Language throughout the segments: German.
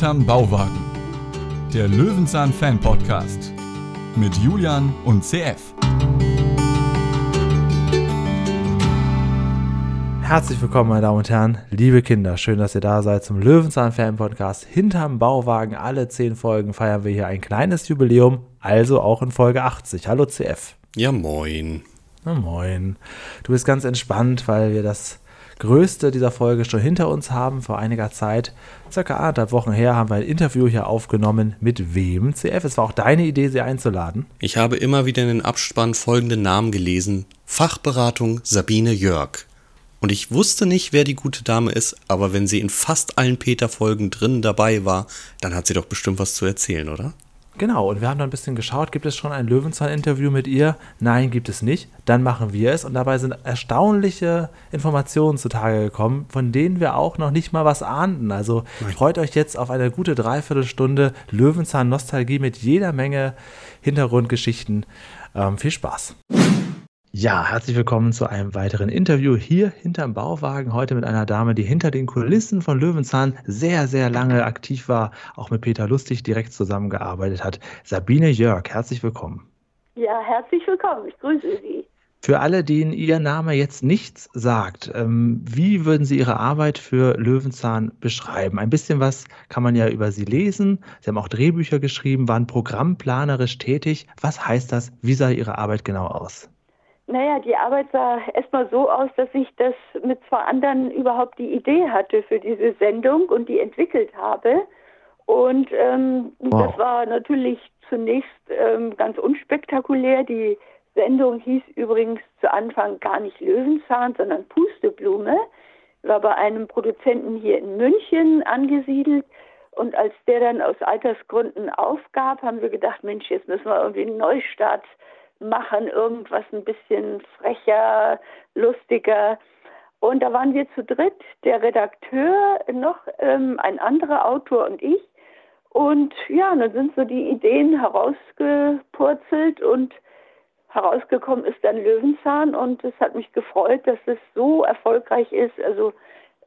Hinterm Bauwagen. Der Löwenzahn Fan Podcast mit Julian und CF. Herzlich willkommen, meine Damen und Herren, liebe Kinder. Schön, dass ihr da seid zum Löwenzahn Fan Podcast. Hinterm Bauwagen, alle zehn Folgen feiern wir hier ein kleines Jubiläum, also auch in Folge 80. Hallo CF. Ja, moin. Na, moin. Du bist ganz entspannt, weil wir das größte dieser Folge schon hinter uns haben. Vor einiger Zeit, circa anderthalb Wochen her, haben wir ein Interview hier aufgenommen. Mit wem? CF, es war auch deine Idee, sie einzuladen. Ich habe immer wieder in den Abspann folgende Namen gelesen. Fachberatung Sabine Jörg. Und ich wusste nicht, wer die gute Dame ist, aber wenn sie in fast allen Peter-Folgen drin dabei war, dann hat sie doch bestimmt was zu erzählen, oder? Genau, und wir haben dann ein bisschen geschaut, gibt es schon ein Löwenzahn-Interview mit ihr? Nein, gibt es nicht. Dann machen wir es und dabei sind erstaunliche Informationen zutage gekommen, von denen wir auch noch nicht mal was ahnten. Also Nein. freut euch jetzt auf eine gute Dreiviertelstunde Löwenzahn-Nostalgie mit jeder Menge Hintergrundgeschichten. Ähm, viel Spaß. Ja, herzlich willkommen zu einem weiteren Interview hier hinterm Bauwagen. Heute mit einer Dame, die hinter den Kulissen von Löwenzahn sehr, sehr lange aktiv war, auch mit Peter Lustig direkt zusammengearbeitet hat. Sabine Jörg, herzlich willkommen. Ja, herzlich willkommen. Ich grüße Sie. Für alle, denen Ihr Name jetzt nichts sagt, ähm, wie würden Sie Ihre Arbeit für Löwenzahn beschreiben? Ein bisschen was kann man ja über Sie lesen. Sie haben auch Drehbücher geschrieben, waren programmplanerisch tätig. Was heißt das? Wie sah Ihre Arbeit genau aus? Naja, die Arbeit sah erstmal so aus, dass ich das mit zwei anderen überhaupt die Idee hatte für diese Sendung und die entwickelt habe. Und ähm, wow. das war natürlich zunächst ähm, ganz unspektakulär. Die Sendung hieß übrigens zu Anfang gar nicht Löwenzahn, sondern Pusteblume. War bei einem Produzenten hier in München angesiedelt. Und als der dann aus Altersgründen aufgab, haben wir gedacht, Mensch, jetzt müssen wir irgendwie einen Neustart machen, irgendwas ein bisschen frecher, lustiger. Und da waren wir zu dritt, der Redakteur, noch ähm, ein anderer Autor und ich. Und ja, dann sind so die Ideen herausgepurzelt und herausgekommen ist dann Löwenzahn und es hat mich gefreut, dass es so erfolgreich ist. Also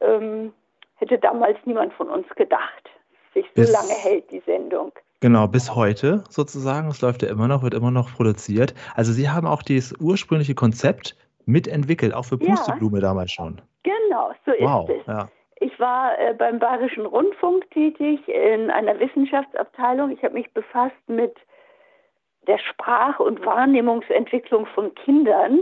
ähm, hätte damals niemand von uns gedacht, sich so lange hält die Sendung. Genau, bis heute sozusagen. Es läuft ja immer noch, wird immer noch produziert. Also Sie haben auch dieses ursprüngliche Konzept mitentwickelt, auch für Pusteblume ja, damals schon. Genau, so wow, ist es. Ja. Ich war äh, beim Bayerischen Rundfunk tätig in einer Wissenschaftsabteilung. Ich habe mich befasst mit der Sprach- und Wahrnehmungsentwicklung von Kindern.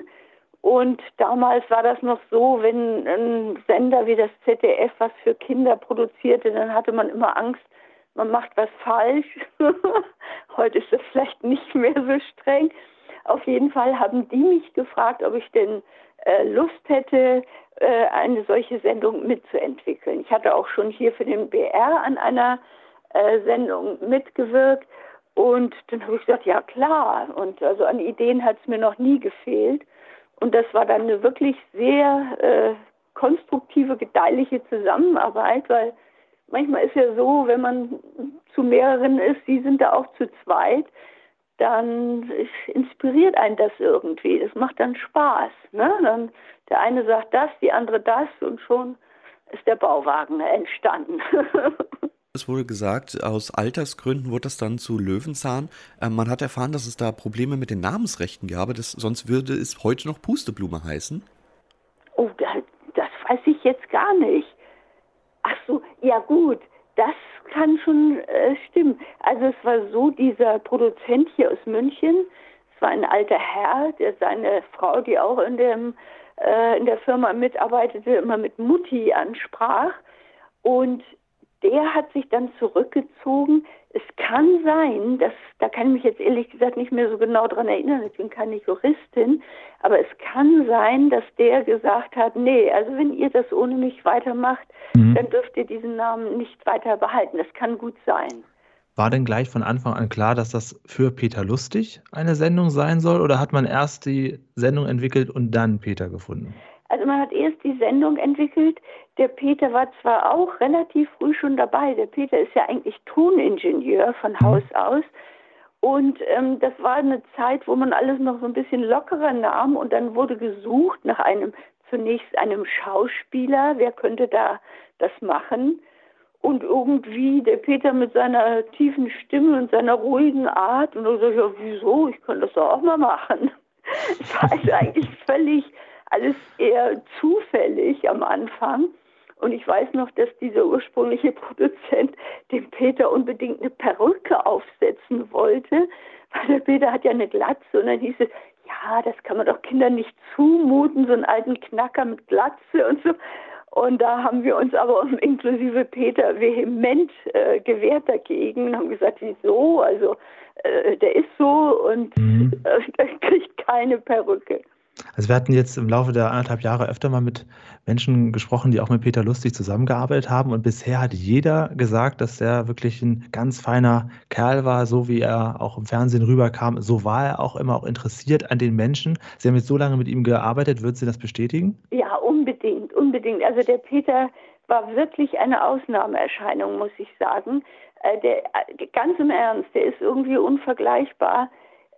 Und damals war das noch so, wenn ein Sender wie das ZDF was für Kinder produzierte, dann hatte man immer Angst, man macht was falsch. Heute ist es vielleicht nicht mehr so streng. Auf jeden Fall haben die mich gefragt, ob ich denn äh, Lust hätte, äh, eine solche Sendung mitzuentwickeln. Ich hatte auch schon hier für den BR an einer äh, Sendung mitgewirkt und dann habe ich gesagt, ja klar. Und also an Ideen hat es mir noch nie gefehlt. Und das war dann eine wirklich sehr äh, konstruktive, gedeihliche Zusammenarbeit, weil manchmal ist ja so, wenn man zu mehreren ist, sie sind da auch zu zweit, dann inspiriert einen das irgendwie. Das macht dann Spaß. Ne? Dann der eine sagt das, die andere das und schon ist der Bauwagen entstanden. Es wurde gesagt, aus Altersgründen wurde das dann zu Löwenzahn. Ähm, man hat erfahren, dass es da Probleme mit den Namensrechten gab, das, sonst würde es heute noch Pusteblume heißen. Oh, das, das weiß ich jetzt gar nicht. Ach so, ja gut, das kann schon äh, stimmen. Also es war so, dieser Produzent hier aus München, es war ein alter Herr, der seine Frau, die auch in, dem, äh, in der Firma mitarbeitete, immer mit Mutti ansprach. Und der hat sich dann zurückgezogen. Es kann sein, dass, da kann ich mich jetzt ehrlich gesagt nicht mehr so genau dran erinnern, ich bin keine Juristin, aber es kann sein, dass der gesagt hat, nee, also wenn ihr das ohne mich weitermacht, mhm. dann dürft ihr diesen Namen nicht weiter behalten. Das kann gut sein. War denn gleich von Anfang an klar, dass das für Peter Lustig eine Sendung sein soll oder hat man erst die Sendung entwickelt und dann Peter gefunden? Also man hat erst die Sendung entwickelt. Der Peter war zwar auch relativ früh schon dabei. Der Peter ist ja eigentlich Toningenieur von Haus aus. Und ähm, das war eine Zeit, wo man alles noch so ein bisschen lockerer nahm und dann wurde gesucht nach einem, zunächst einem Schauspieler, wer könnte da das machen. Und irgendwie der Peter mit seiner tiefen Stimme und seiner ruhigen Art. Und dann ich, ja, wieso? Ich kann das doch auch mal machen. Es war also eigentlich völlig alles eher zufällig am Anfang. Und ich weiß noch, dass dieser ursprüngliche Produzent dem Peter unbedingt eine Perücke aufsetzen wollte, weil der Peter hat ja eine Glatze und dann hieß es, ja, das kann man doch Kindern nicht zumuten, so einen alten Knacker mit Glatze und so. Und da haben wir uns aber inklusive Peter vehement äh, gewehrt dagegen und haben gesagt, wieso? Also äh, der ist so und mhm. äh, kriegt keine Perücke. Also wir hatten jetzt im Laufe der anderthalb Jahre öfter mal mit Menschen gesprochen, die auch mit Peter Lustig zusammengearbeitet haben. Und bisher hat jeder gesagt, dass er wirklich ein ganz feiner Kerl war, so wie er auch im Fernsehen rüberkam. So war er auch immer auch interessiert an den Menschen. Sie haben jetzt so lange mit ihm gearbeitet. Würden Sie das bestätigen? Ja, unbedingt, unbedingt. Also der Peter war wirklich eine Ausnahmeerscheinung, muss ich sagen. Äh, der, äh, ganz im Ernst, der ist irgendwie unvergleichbar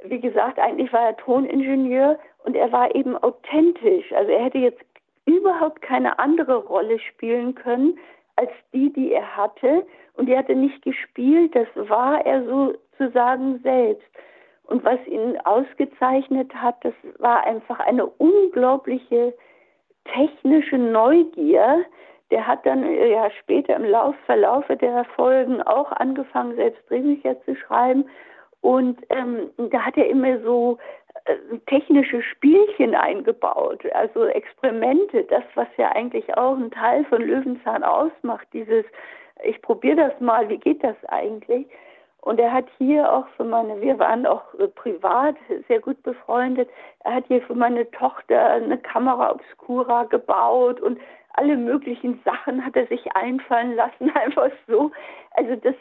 wie gesagt, eigentlich war er Toningenieur und er war eben authentisch. Also er hätte jetzt überhaupt keine andere Rolle spielen können als die, die er hatte. Und die hatte nicht gespielt, das war er sozusagen selbst. Und was ihn ausgezeichnet hat, das war einfach eine unglaubliche technische Neugier. Der hat dann ja später im Lauf, Verlaufe der Folgen auch angefangen, selbst Drehbücher zu schreiben. Und ähm, da hat er immer so äh, technische Spielchen eingebaut, also Experimente, das, was ja eigentlich auch ein Teil von Löwenzahn ausmacht, dieses, ich probiere das mal, wie geht das eigentlich? Und er hat hier auch für meine, wir waren auch äh, privat sehr gut befreundet, er hat hier für meine Tochter eine Kamera Obscura gebaut und alle möglichen Sachen hat er sich einfallen lassen, einfach so. Also das,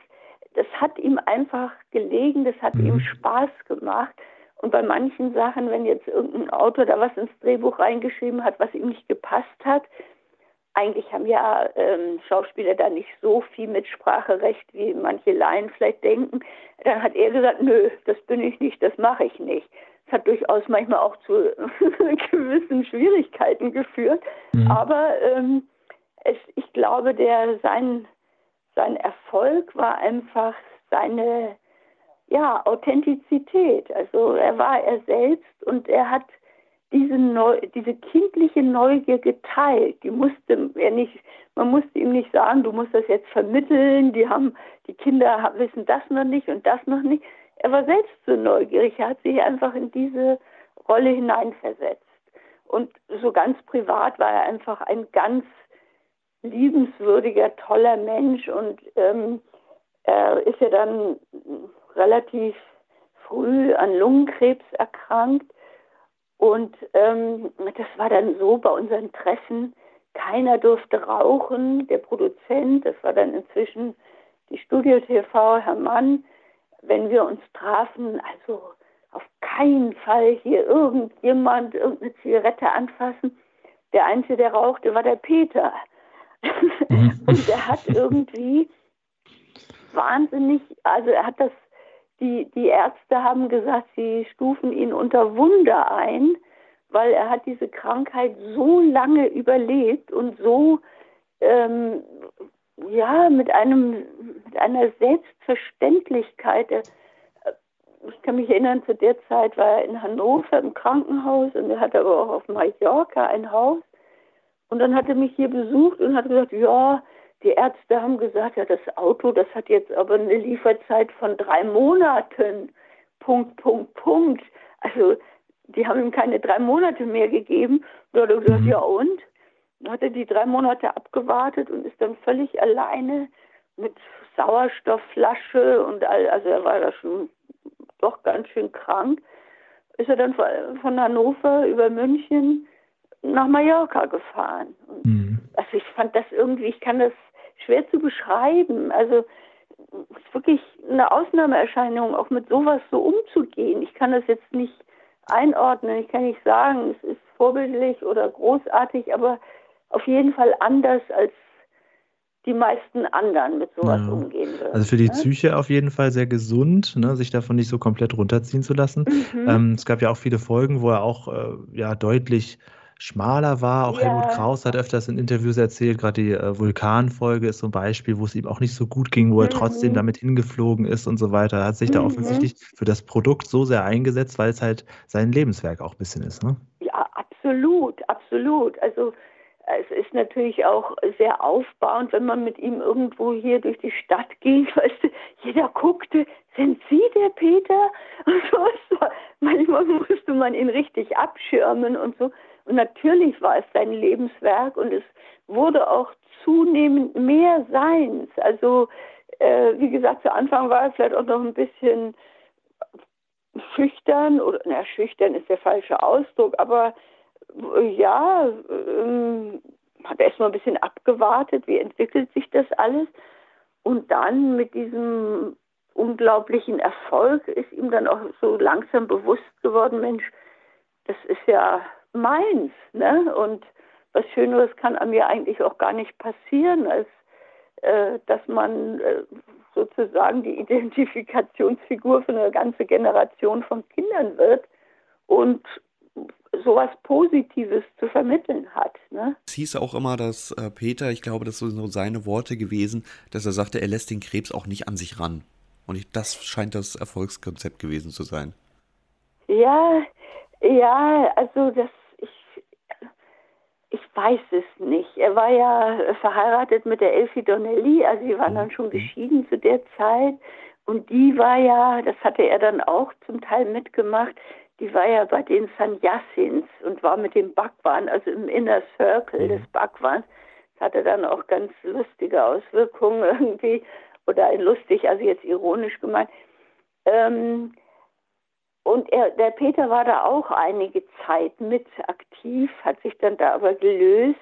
das hat ihm einfach gelegen, das hat mhm. ihm Spaß gemacht. Und bei manchen Sachen, wenn jetzt irgendein Autor da was ins Drehbuch reingeschrieben hat, was ihm nicht gepasst hat, eigentlich haben ja ähm, Schauspieler da nicht so viel Mitspracherecht, wie manche Laien vielleicht denken. Dann hat er gesagt, nö, das bin ich nicht, das mache ich nicht. Das hat durchaus manchmal auch zu gewissen Schwierigkeiten geführt. Mhm. Aber ähm, es, ich glaube, der sein sein Erfolg war einfach seine ja, Authentizität. Also er war er selbst und er hat diese, Neu diese kindliche Neugier geteilt. Die musste er nicht, man musste ihm nicht sagen, du musst das jetzt vermitteln, die haben, die Kinder wissen das noch nicht und das noch nicht. Er war selbst so neugierig, er hat sich einfach in diese Rolle hineinversetzt. Und so ganz privat war er einfach ein ganz liebenswürdiger, toller Mensch und ähm, er ist ja dann relativ früh an Lungenkrebs erkrankt und ähm, das war dann so bei unseren Treffen, keiner durfte rauchen, der Produzent, das war dann inzwischen die Studio TV, Herr Mann, wenn wir uns trafen, also auf keinen Fall hier irgendjemand irgendeine Zigarette anfassen. Der Einzige, der rauchte, war der Peter. Mhm. und er hat irgendwie wahnsinnig, also er hat das, die, die Ärzte haben gesagt, sie stufen ihn unter Wunder ein, weil er hat diese Krankheit so lange überlebt und so ähm, ja mit einem mit einer Selbstverständlichkeit. Er, ich kann mich erinnern, zu der Zeit war er in Hannover im Krankenhaus und er hatte aber auch auf Mallorca ein Haus. Und dann hat er mich hier besucht und hat gesagt, ja, die Ärzte haben gesagt, ja, das Auto, das hat jetzt aber eine Lieferzeit von drei Monaten. Punkt, Punkt, Punkt. Also die haben ihm keine drei Monate mehr gegeben. Und dann hat er gesagt, mhm. ja und? Dann hat er die drei Monate abgewartet und ist dann völlig alleine mit Sauerstoffflasche und all, also er war da schon doch ganz schön krank. Ist er dann von Hannover über München nach Mallorca gefahren. Mhm. Also ich fand das irgendwie, ich kann das schwer zu beschreiben. Also es ist wirklich eine Ausnahmeerscheinung, auch mit sowas so umzugehen. Ich kann das jetzt nicht einordnen. Ich kann nicht sagen, es ist vorbildlich oder großartig, aber auf jeden Fall anders als die meisten anderen mit sowas ja. umgehen würden. Also für die ne? Psyche auf jeden Fall sehr gesund, ne, sich davon nicht so komplett runterziehen zu lassen. Mhm. Ähm, es gab ja auch viele Folgen, wo er auch äh, ja deutlich schmaler war. Auch ja. Helmut Kraus hat öfters in Interviews erzählt, gerade die äh, Vulkanfolge ist so ein Beispiel, wo es ihm auch nicht so gut ging, wo mhm. er trotzdem damit hingeflogen ist und so weiter. Er hat sich mhm. da offensichtlich für das Produkt so sehr eingesetzt, weil es halt sein Lebenswerk auch ein bisschen ist. Ne? Ja, absolut, absolut. Also es ist natürlich auch sehr aufbauend, wenn man mit ihm irgendwo hier durch die Stadt ging. Weißt du, jeder guckte, sind Sie der Peter? Und so, manchmal musste man ihn richtig abschirmen und so. Und natürlich war es sein Lebenswerk und es wurde auch zunehmend mehr seins. Also, äh, wie gesagt, zu Anfang war er vielleicht auch noch ein bisschen schüchtern oder, na, schüchtern ist der falsche Ausdruck, aber ja, ähm, hat erstmal ein bisschen abgewartet, wie entwickelt sich das alles. Und dann mit diesem unglaublichen Erfolg ist ihm dann auch so langsam bewusst geworden, Mensch, das ist ja meins, ne? Und was Schöneres kann an mir eigentlich auch gar nicht passieren, als äh, dass man äh, sozusagen die Identifikationsfigur für eine ganze Generation von Kindern wird und sowas Positives zu vermitteln hat. Ne? Es hieß auch immer, dass äh, Peter, ich glaube, das sind so seine Worte gewesen, dass er sagte, er lässt den Krebs auch nicht an sich ran. Und ich, das scheint das Erfolgskonzept gewesen zu sein. Ja, ja, also das, ich, weiß es nicht. Er war ja verheiratet mit der Elfie Donnelly, also sie waren dann schon mhm. geschieden zu der Zeit. Und die war ja, das hatte er dann auch zum Teil mitgemacht, die war ja bei den Sanyasins und war mit dem Bhagwan, also im Inner Circle mhm. des Bhagwans. Das hatte dann auch ganz lustige Auswirkungen irgendwie, oder lustig, also jetzt ironisch gemeint. Ähm, und er, der Peter war da auch einige Zeit mit aktiv, hat sich dann da aber gelöst.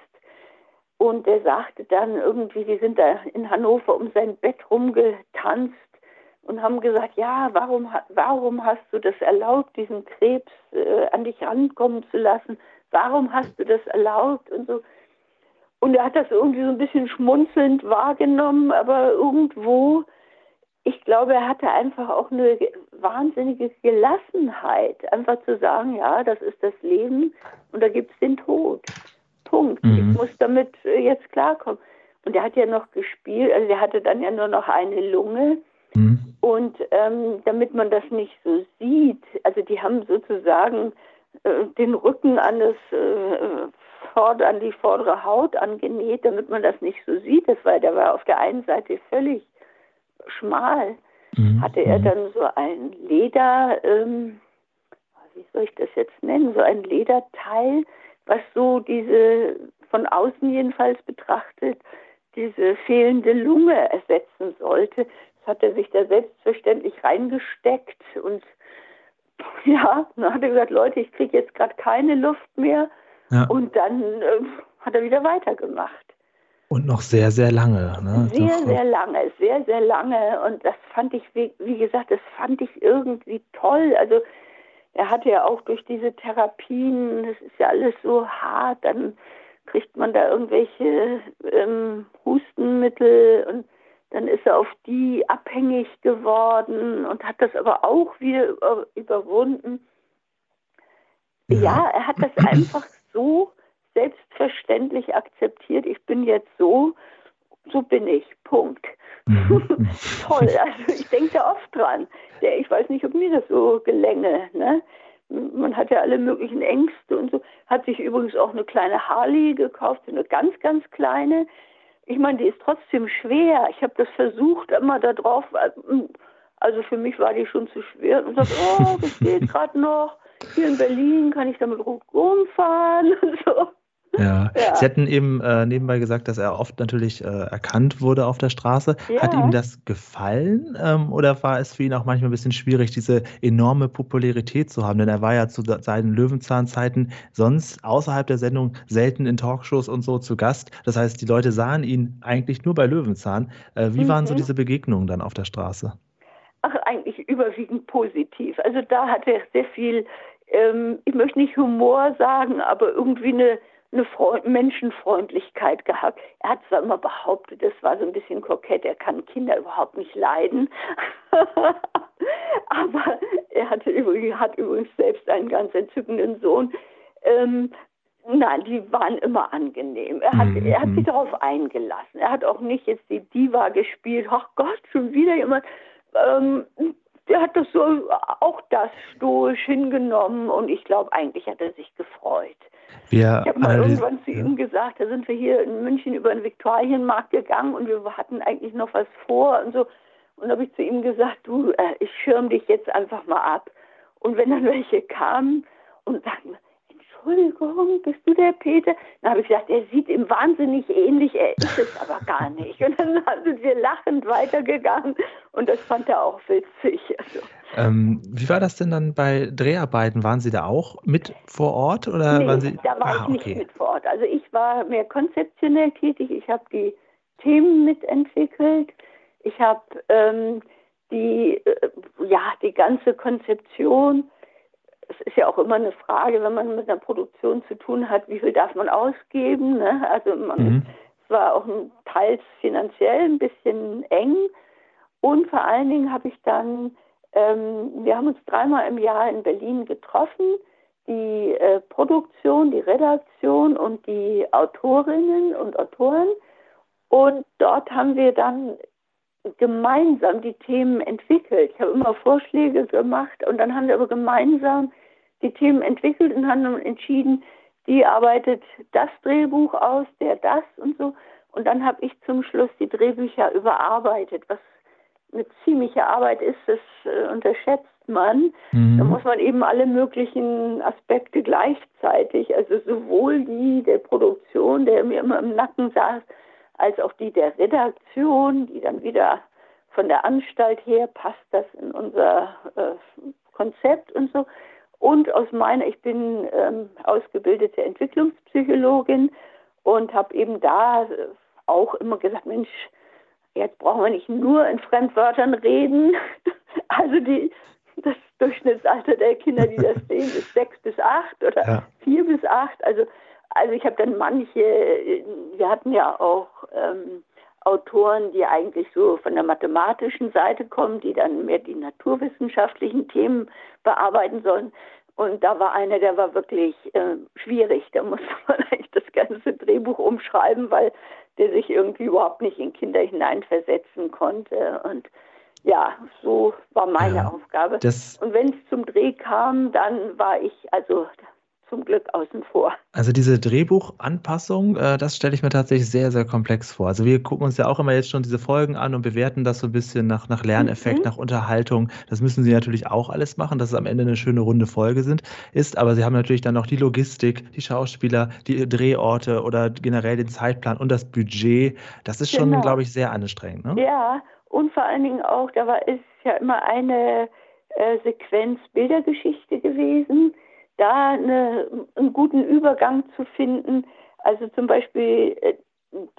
Und er sagte dann irgendwie, die sind da in Hannover um sein Bett rumgetanzt und haben gesagt, ja, warum, warum hast du das erlaubt, diesen Krebs äh, an dich rankommen zu lassen? Warum hast du das erlaubt? Und so. Und er hat das irgendwie so ein bisschen schmunzelnd wahrgenommen, aber irgendwo, ich glaube, er hatte einfach auch eine wahnsinnige Gelassenheit, einfach zu sagen, ja, das ist das Leben und da gibt es den Tod. Punkt. Mhm. Ich muss damit äh, jetzt klarkommen. Und er hat ja noch gespielt, also er hatte dann ja nur noch eine Lunge Mhm. Und ähm, damit man das nicht so sieht, also die haben sozusagen äh, den Rücken an, das, äh, vorder, an die vordere Haut angenäht, damit man das nicht so sieht. Das war, der war auf der einen Seite völlig schmal. Mhm. Hatte er mhm. dann so ein Leder, ähm, wie soll ich das jetzt nennen, so ein Lederteil, was so diese, von außen jedenfalls betrachtet, diese fehlende Lunge ersetzen sollte. Das hat er sich da selbstverständlich reingesteckt und ja, dann hat er gesagt, Leute, ich kriege jetzt gerade keine Luft mehr. Ja. Und dann äh, hat er wieder weitergemacht. Und noch sehr, sehr lange. Ne? Sehr, Doch, sehr lange, sehr, sehr lange. Und das fand ich, wie, wie gesagt, das fand ich irgendwie toll. Also er hatte ja auch durch diese Therapien, das ist ja alles so hart, dann kriegt man da irgendwelche ähm, Hustenmittel und dann ist er auf die abhängig geworden und hat das aber auch wieder über, überwunden. Ja. ja, er hat das einfach so selbstverständlich akzeptiert. Ich bin jetzt so, so bin ich. Punkt. Mhm. Toll. Also ich denke da oft dran. Ich weiß nicht, ob mir das so gelänge. Ne? Man hat ja alle möglichen Ängste und so. Hat sich übrigens auch eine kleine Harley gekauft, eine ganz, ganz kleine ich meine, die ist trotzdem schwer. Ich habe das versucht, immer da drauf. Also für mich war die schon zu schwer. Und sagte, oh, das geht gerade noch. Hier in Berlin kann ich damit rumfahren und so. Ja. ja. Sie hatten eben äh, nebenbei gesagt, dass er oft natürlich äh, erkannt wurde auf der Straße. Ja. Hat ihm das gefallen ähm, oder war es für ihn auch manchmal ein bisschen schwierig, diese enorme Popularität zu haben? Denn er war ja zu seinen Löwenzahnzeiten sonst außerhalb der Sendung selten in Talkshows und so zu Gast. Das heißt, die Leute sahen ihn eigentlich nur bei Löwenzahn. Äh, wie mhm. waren so mhm. diese Begegnungen dann auf der Straße? Ach, eigentlich überwiegend positiv. Also da hat er sehr viel, ähm, ich möchte nicht Humor sagen, aber irgendwie eine eine Freund Menschenfreundlichkeit gehabt. Er hat zwar immer behauptet, das war so ein bisschen kokett, er kann Kinder überhaupt nicht leiden. Aber er hatte übrigens, hat übrigens selbst einen ganz entzückenden Sohn. Ähm, Nein, die waren immer angenehm. Er hat, mhm. er hat sich mhm. darauf eingelassen. Er hat auch nicht jetzt die Diva gespielt. Ach Gott, schon wieder jemand. Ähm, der hat das so auch das stoisch hingenommen und ich glaube, eigentlich hat er sich gefreut. Wir ich habe mal irgendwann zu ihm gesagt, da sind wir hier in München über den Viktualienmarkt gegangen und wir hatten eigentlich noch was vor und so. Und da habe ich zu ihm gesagt, du, äh, ich schirm dich jetzt einfach mal ab. Und wenn dann welche kamen und sagten, Entschuldigung, bist du der Peter? Dann habe ich gesagt, er sieht ihm wahnsinnig ähnlich, er ist es aber gar nicht. Und dann sind wir lachend weitergegangen und das fand er auch witzig. Also. Ähm, wie war das denn dann bei Dreharbeiten? Waren Sie da auch mit vor Ort? Oder nee, waren Sie... da war ah, ich nicht okay. mit vor Ort. Also ich war mehr konzeptionell tätig, ich habe die Themen mitentwickelt, ich habe ähm, die, äh, ja, die ganze Konzeption es ist ja auch immer eine Frage, wenn man mit einer Produktion zu tun hat, wie viel darf man ausgeben. Ne? Also man, mhm. es war auch teils finanziell ein bisschen eng. Und vor allen Dingen habe ich dann, ähm, wir haben uns dreimal im Jahr in Berlin getroffen, die äh, Produktion, die Redaktion und die Autorinnen und Autoren. Und dort haben wir dann gemeinsam die Themen entwickelt. Ich habe immer Vorschläge gemacht und dann haben wir aber gemeinsam die Themen entwickelt und haben entschieden, die arbeitet das Drehbuch aus, der das und so. Und dann habe ich zum Schluss die Drehbücher überarbeitet, was eine ziemliche Arbeit ist, das äh, unterschätzt man. Mhm. Da muss man eben alle möglichen Aspekte gleichzeitig, also sowohl die der Produktion, der mir immer im Nacken saß, als auch die der Redaktion, die dann wieder von der Anstalt her passt das in unser äh, Konzept und so. Und aus meiner, ich bin ähm, ausgebildete Entwicklungspsychologin und habe eben da äh, auch immer gesagt, Mensch, jetzt brauchen wir nicht nur in Fremdwörtern reden. Also die, das Durchschnittsalter der Kinder, die das sehen, ist sechs bis acht oder ja. vier bis acht. Also, also ich habe dann manche, wir hatten ja auch ähm, Autoren, die eigentlich so von der mathematischen Seite kommen, die dann mehr die naturwissenschaftlichen Themen bearbeiten sollen. Und da war einer, der war wirklich äh, schwierig. Da musste man eigentlich das ganze Drehbuch umschreiben, weil der sich irgendwie überhaupt nicht in Kinder hineinversetzen konnte. Und ja, so war meine ja, Aufgabe. Und wenn es zum Dreh kam, dann war ich, also zum Glück außen vor. Also diese Drehbuchanpassung, äh, das stelle ich mir tatsächlich sehr, sehr komplex vor. Also wir gucken uns ja auch immer jetzt schon diese Folgen an und bewerten das so ein bisschen nach, nach Lerneffekt, mhm. nach Unterhaltung. Das müssen Sie natürlich auch alles machen, dass es am Ende eine schöne runde Folge sind, ist. Aber Sie haben natürlich dann noch die Logistik, die Schauspieler, die Drehorte oder generell den Zeitplan und das Budget. Das ist schon, genau. glaube ich, sehr anstrengend. Ne? Ja, und vor allen Dingen auch, da war ist ja immer eine äh, Sequenz Bildergeschichte gewesen da eine, einen guten Übergang zu finden. Also zum Beispiel äh,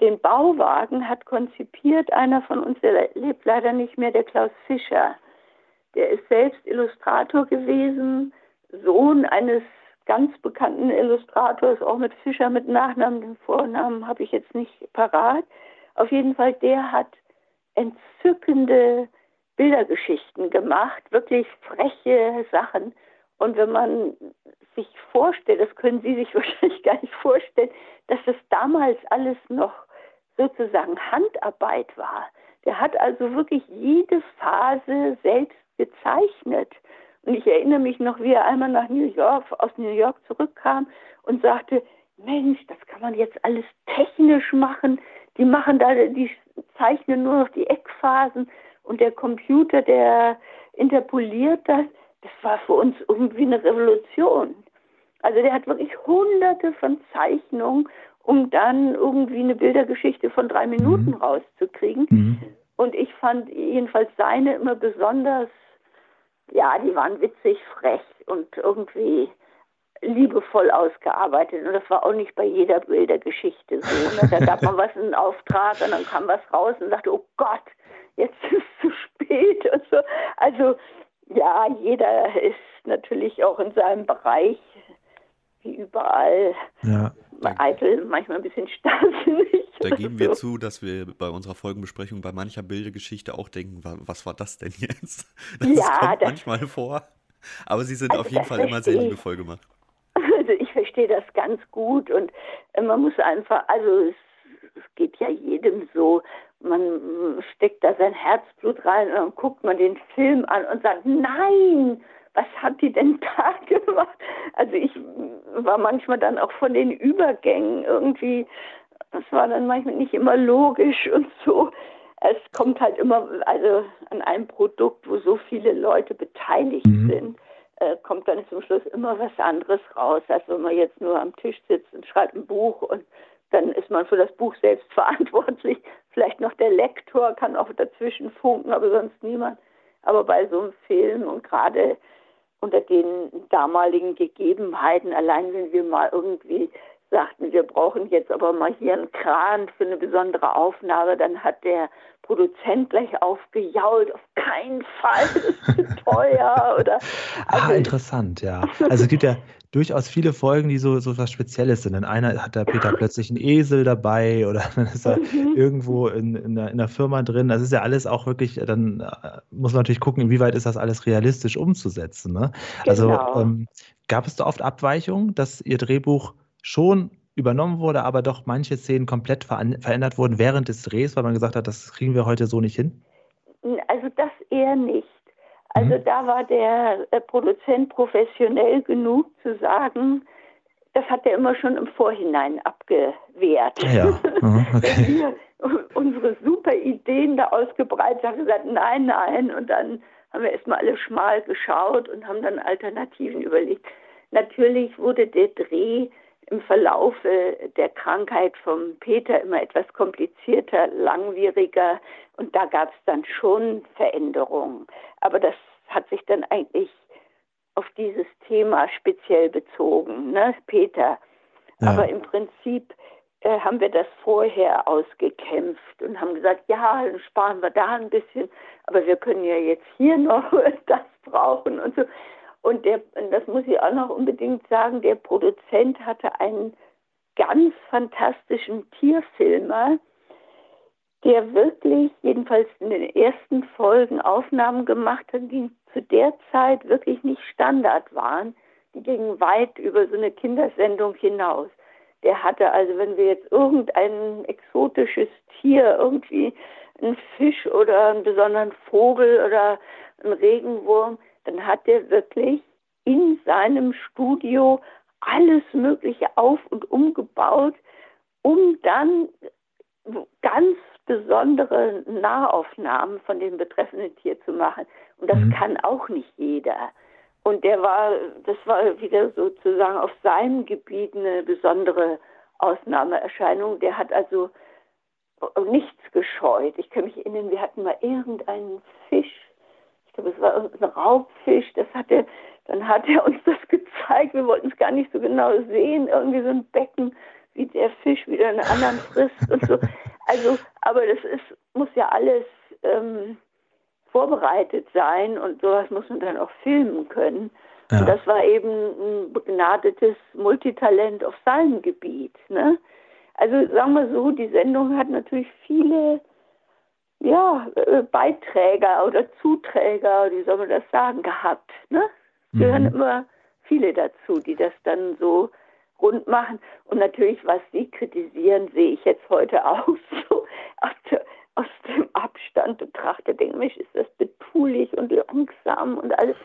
den Bauwagen hat konzipiert einer von uns, der lebt leider nicht mehr, der Klaus Fischer. Der ist selbst Illustrator gewesen, Sohn eines ganz bekannten Illustrators, auch mit Fischer mit Nachnamen, den Vornamen habe ich jetzt nicht parat. Auf jeden Fall, der hat entzückende Bildergeschichten gemacht, wirklich freche Sachen. Und wenn man sich vorstellt, das können Sie sich wahrscheinlich gar nicht vorstellen, dass das damals alles noch sozusagen Handarbeit war. Der hat also wirklich jede Phase selbst gezeichnet. Und ich erinnere mich noch, wie er einmal nach New York, aus New York zurückkam und sagte, Mensch, das kann man jetzt alles technisch machen. Die machen da, die zeichnen nur noch die Eckphasen und der Computer, der interpoliert das das war für uns irgendwie eine Revolution. Also der hat wirklich hunderte von Zeichnungen, um dann irgendwie eine Bildergeschichte von drei Minuten mhm. rauszukriegen. Mhm. Und ich fand jedenfalls seine immer besonders, ja, die waren witzig, frech und irgendwie liebevoll ausgearbeitet. Und das war auch nicht bei jeder Bildergeschichte so. Ne? Da gab man was in Auftrag und dann kam was raus und dachte, oh Gott, jetzt ist es zu spät und so. Also ja, jeder ist natürlich auch in seinem Bereich, wie überall, ja. eitel, manchmal ein bisschen starrsinnig. Da geben wir so. zu, dass wir bei unserer Folgenbesprechung bei mancher Bildergeschichte auch denken, was war das denn jetzt? Das ja, kommt das manchmal vor. Aber sie sind also auf jeden Fall immer sehr liebevoll gemacht. Also ich verstehe das ganz gut und äh, man muss einfach, also es, es geht ja jedem so, man steckt da sein Herzblut rein und dann guckt man den Film an und sagt, nein, was hat die denn da gemacht? Also ich war manchmal dann auch von den Übergängen irgendwie, das war dann manchmal nicht immer logisch und so. Es kommt halt immer, also an einem Produkt, wo so viele Leute beteiligt mhm. sind, äh, kommt dann zum Schluss immer was anderes raus, als wenn man jetzt nur am Tisch sitzt und schreibt ein Buch und dann ist man für das Buch selbst verantwortlich. Vielleicht noch der Lektor kann auch dazwischen funken, aber sonst niemand. Aber bei so einem Film und gerade unter den damaligen Gegebenheiten, allein wenn wir mal irgendwie sagten, wir brauchen jetzt aber mal hier einen Kran für eine besondere Aufnahme, dann hat der Produzent gleich aufgejault, auf keinen Fall, das ist zu teuer. Oder, ah, also ah, interessant, ja. Also es gibt ja durchaus viele Folgen, die so, so was Spezielles sind. In einer hat der Peter plötzlich einen Esel dabei oder dann ist er mhm. irgendwo in, in, einer, in, einer, Firma drin. Das ist ja alles auch wirklich, dann äh, muss man natürlich gucken, inwieweit ist das alles realistisch umzusetzen. Ne? Also, genau. Also ähm, gab es da oft Abweichungen, dass Ihr Drehbuch schon übernommen wurde, aber doch manche Szenen komplett verändert wurden während des Drehs, weil man gesagt hat, das kriegen wir heute so nicht hin? Also das eher nicht. Also mhm. da war der äh, Produzent professionell genug zu sagen, das hat er immer schon im Vorhinein abgewehrt. Ja, mhm, okay. Wenn wir unsere super Ideen da ausgebreitet haben, gesagt, nein, nein, und dann haben wir erstmal alle schmal geschaut und haben dann Alternativen überlegt. Natürlich wurde der Dreh im Verlaufe der Krankheit vom Peter immer etwas komplizierter, langwieriger und da gab es dann schon Veränderungen. Aber das hat sich dann eigentlich auf dieses Thema speziell bezogen, ne, Peter. Ja. Aber im Prinzip äh, haben wir das vorher ausgekämpft und haben gesagt, ja, dann sparen wir da ein bisschen, aber wir können ja jetzt hier noch das brauchen und so. Und der, das muss ich auch noch unbedingt sagen, der Produzent hatte einen ganz fantastischen Tierfilmer, der wirklich, jedenfalls in den ersten Folgen Aufnahmen gemacht hat, die zu der Zeit wirklich nicht Standard waren. Die gingen weit über so eine Kindersendung hinaus. Der hatte also, wenn wir jetzt irgendein exotisches Tier, irgendwie einen Fisch oder einen besonderen Vogel oder einen Regenwurm, dann hat er wirklich in seinem Studio alles Mögliche auf und umgebaut, um dann ganz besondere Nahaufnahmen von dem betreffenden Tier zu machen. Und das mhm. kann auch nicht jeder. Und der war, das war wieder sozusagen auf seinem Gebiet eine besondere Ausnahmeerscheinung. Der hat also nichts gescheut. Ich kann mich erinnern, wir hatten mal irgendeinen Fisch, ich glaube, es war ein Raubfisch, das hat er, dann hat er uns das gezeigt, wir wollten es gar nicht so genau sehen, irgendwie so ein Becken, wie der Fisch wieder einen anderen frisst und so. Also, aber das ist, muss ja alles ähm, vorbereitet sein und sowas muss man dann auch filmen können. Ja. Und das war eben ein begnadetes Multitalent auf seinem Gebiet. Ne? Also sagen wir so, die Sendung hat natürlich viele ja, äh, Beiträger oder Zuträger, wie soll man das sagen, gehabt. Ne? Es gehören mhm. immer viele dazu, die das dann so rund machen. Und natürlich, was Sie kritisieren, sehe ich jetzt heute auch so aus, der, aus dem Abstand betrachtet. Denke ich, ist das betulich und langsam und alles.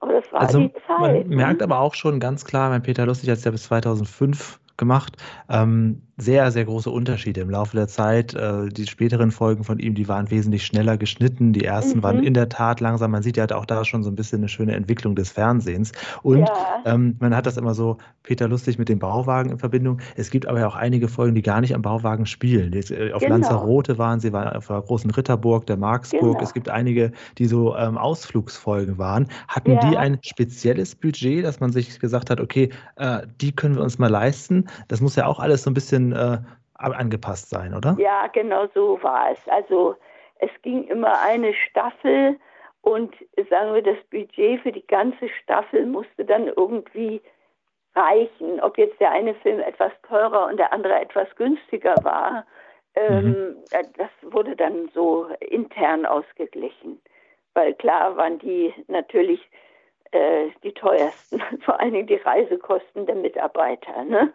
Aber das war also die Zeit. Man ne? merkt aber auch schon ganz klar, mein Peter Lustig hat es ja bis 2005 gemacht. Ähm, sehr, sehr große Unterschiede im Laufe der Zeit. Äh, die späteren Folgen von ihm, die waren wesentlich schneller geschnitten. Die ersten mhm. waren in der Tat langsam. Man sieht ja auch da schon so ein bisschen eine schöne Entwicklung des Fernsehens. Und ja. ähm, man hat das immer so, Peter Lustig mit dem Bauwagen in Verbindung. Es gibt aber ja auch einige Folgen, die gar nicht am Bauwagen spielen. Äh, auf genau. Lanzarote waren sie, waren auf der großen Ritterburg, der Marksburg. Genau. Es gibt einige, die so ähm, Ausflugsfolgen waren. Hatten ja. die ein spezielles Budget, dass man sich gesagt hat, okay, äh, die können wir uns mal leisten? Das muss ja auch alles so ein bisschen äh, angepasst sein, oder? Ja, genau so war es. Also es ging immer eine Staffel und sagen wir, das Budget für die ganze Staffel musste dann irgendwie reichen. Ob jetzt der eine Film etwas teurer und der andere etwas günstiger war, ähm, mhm. Äh, das wurde dann so intern ausgeglichen. Weil klar waren die natürlich äh, die teuersten, vor allen Dingen die Reisekosten der Mitarbeiter. Ne?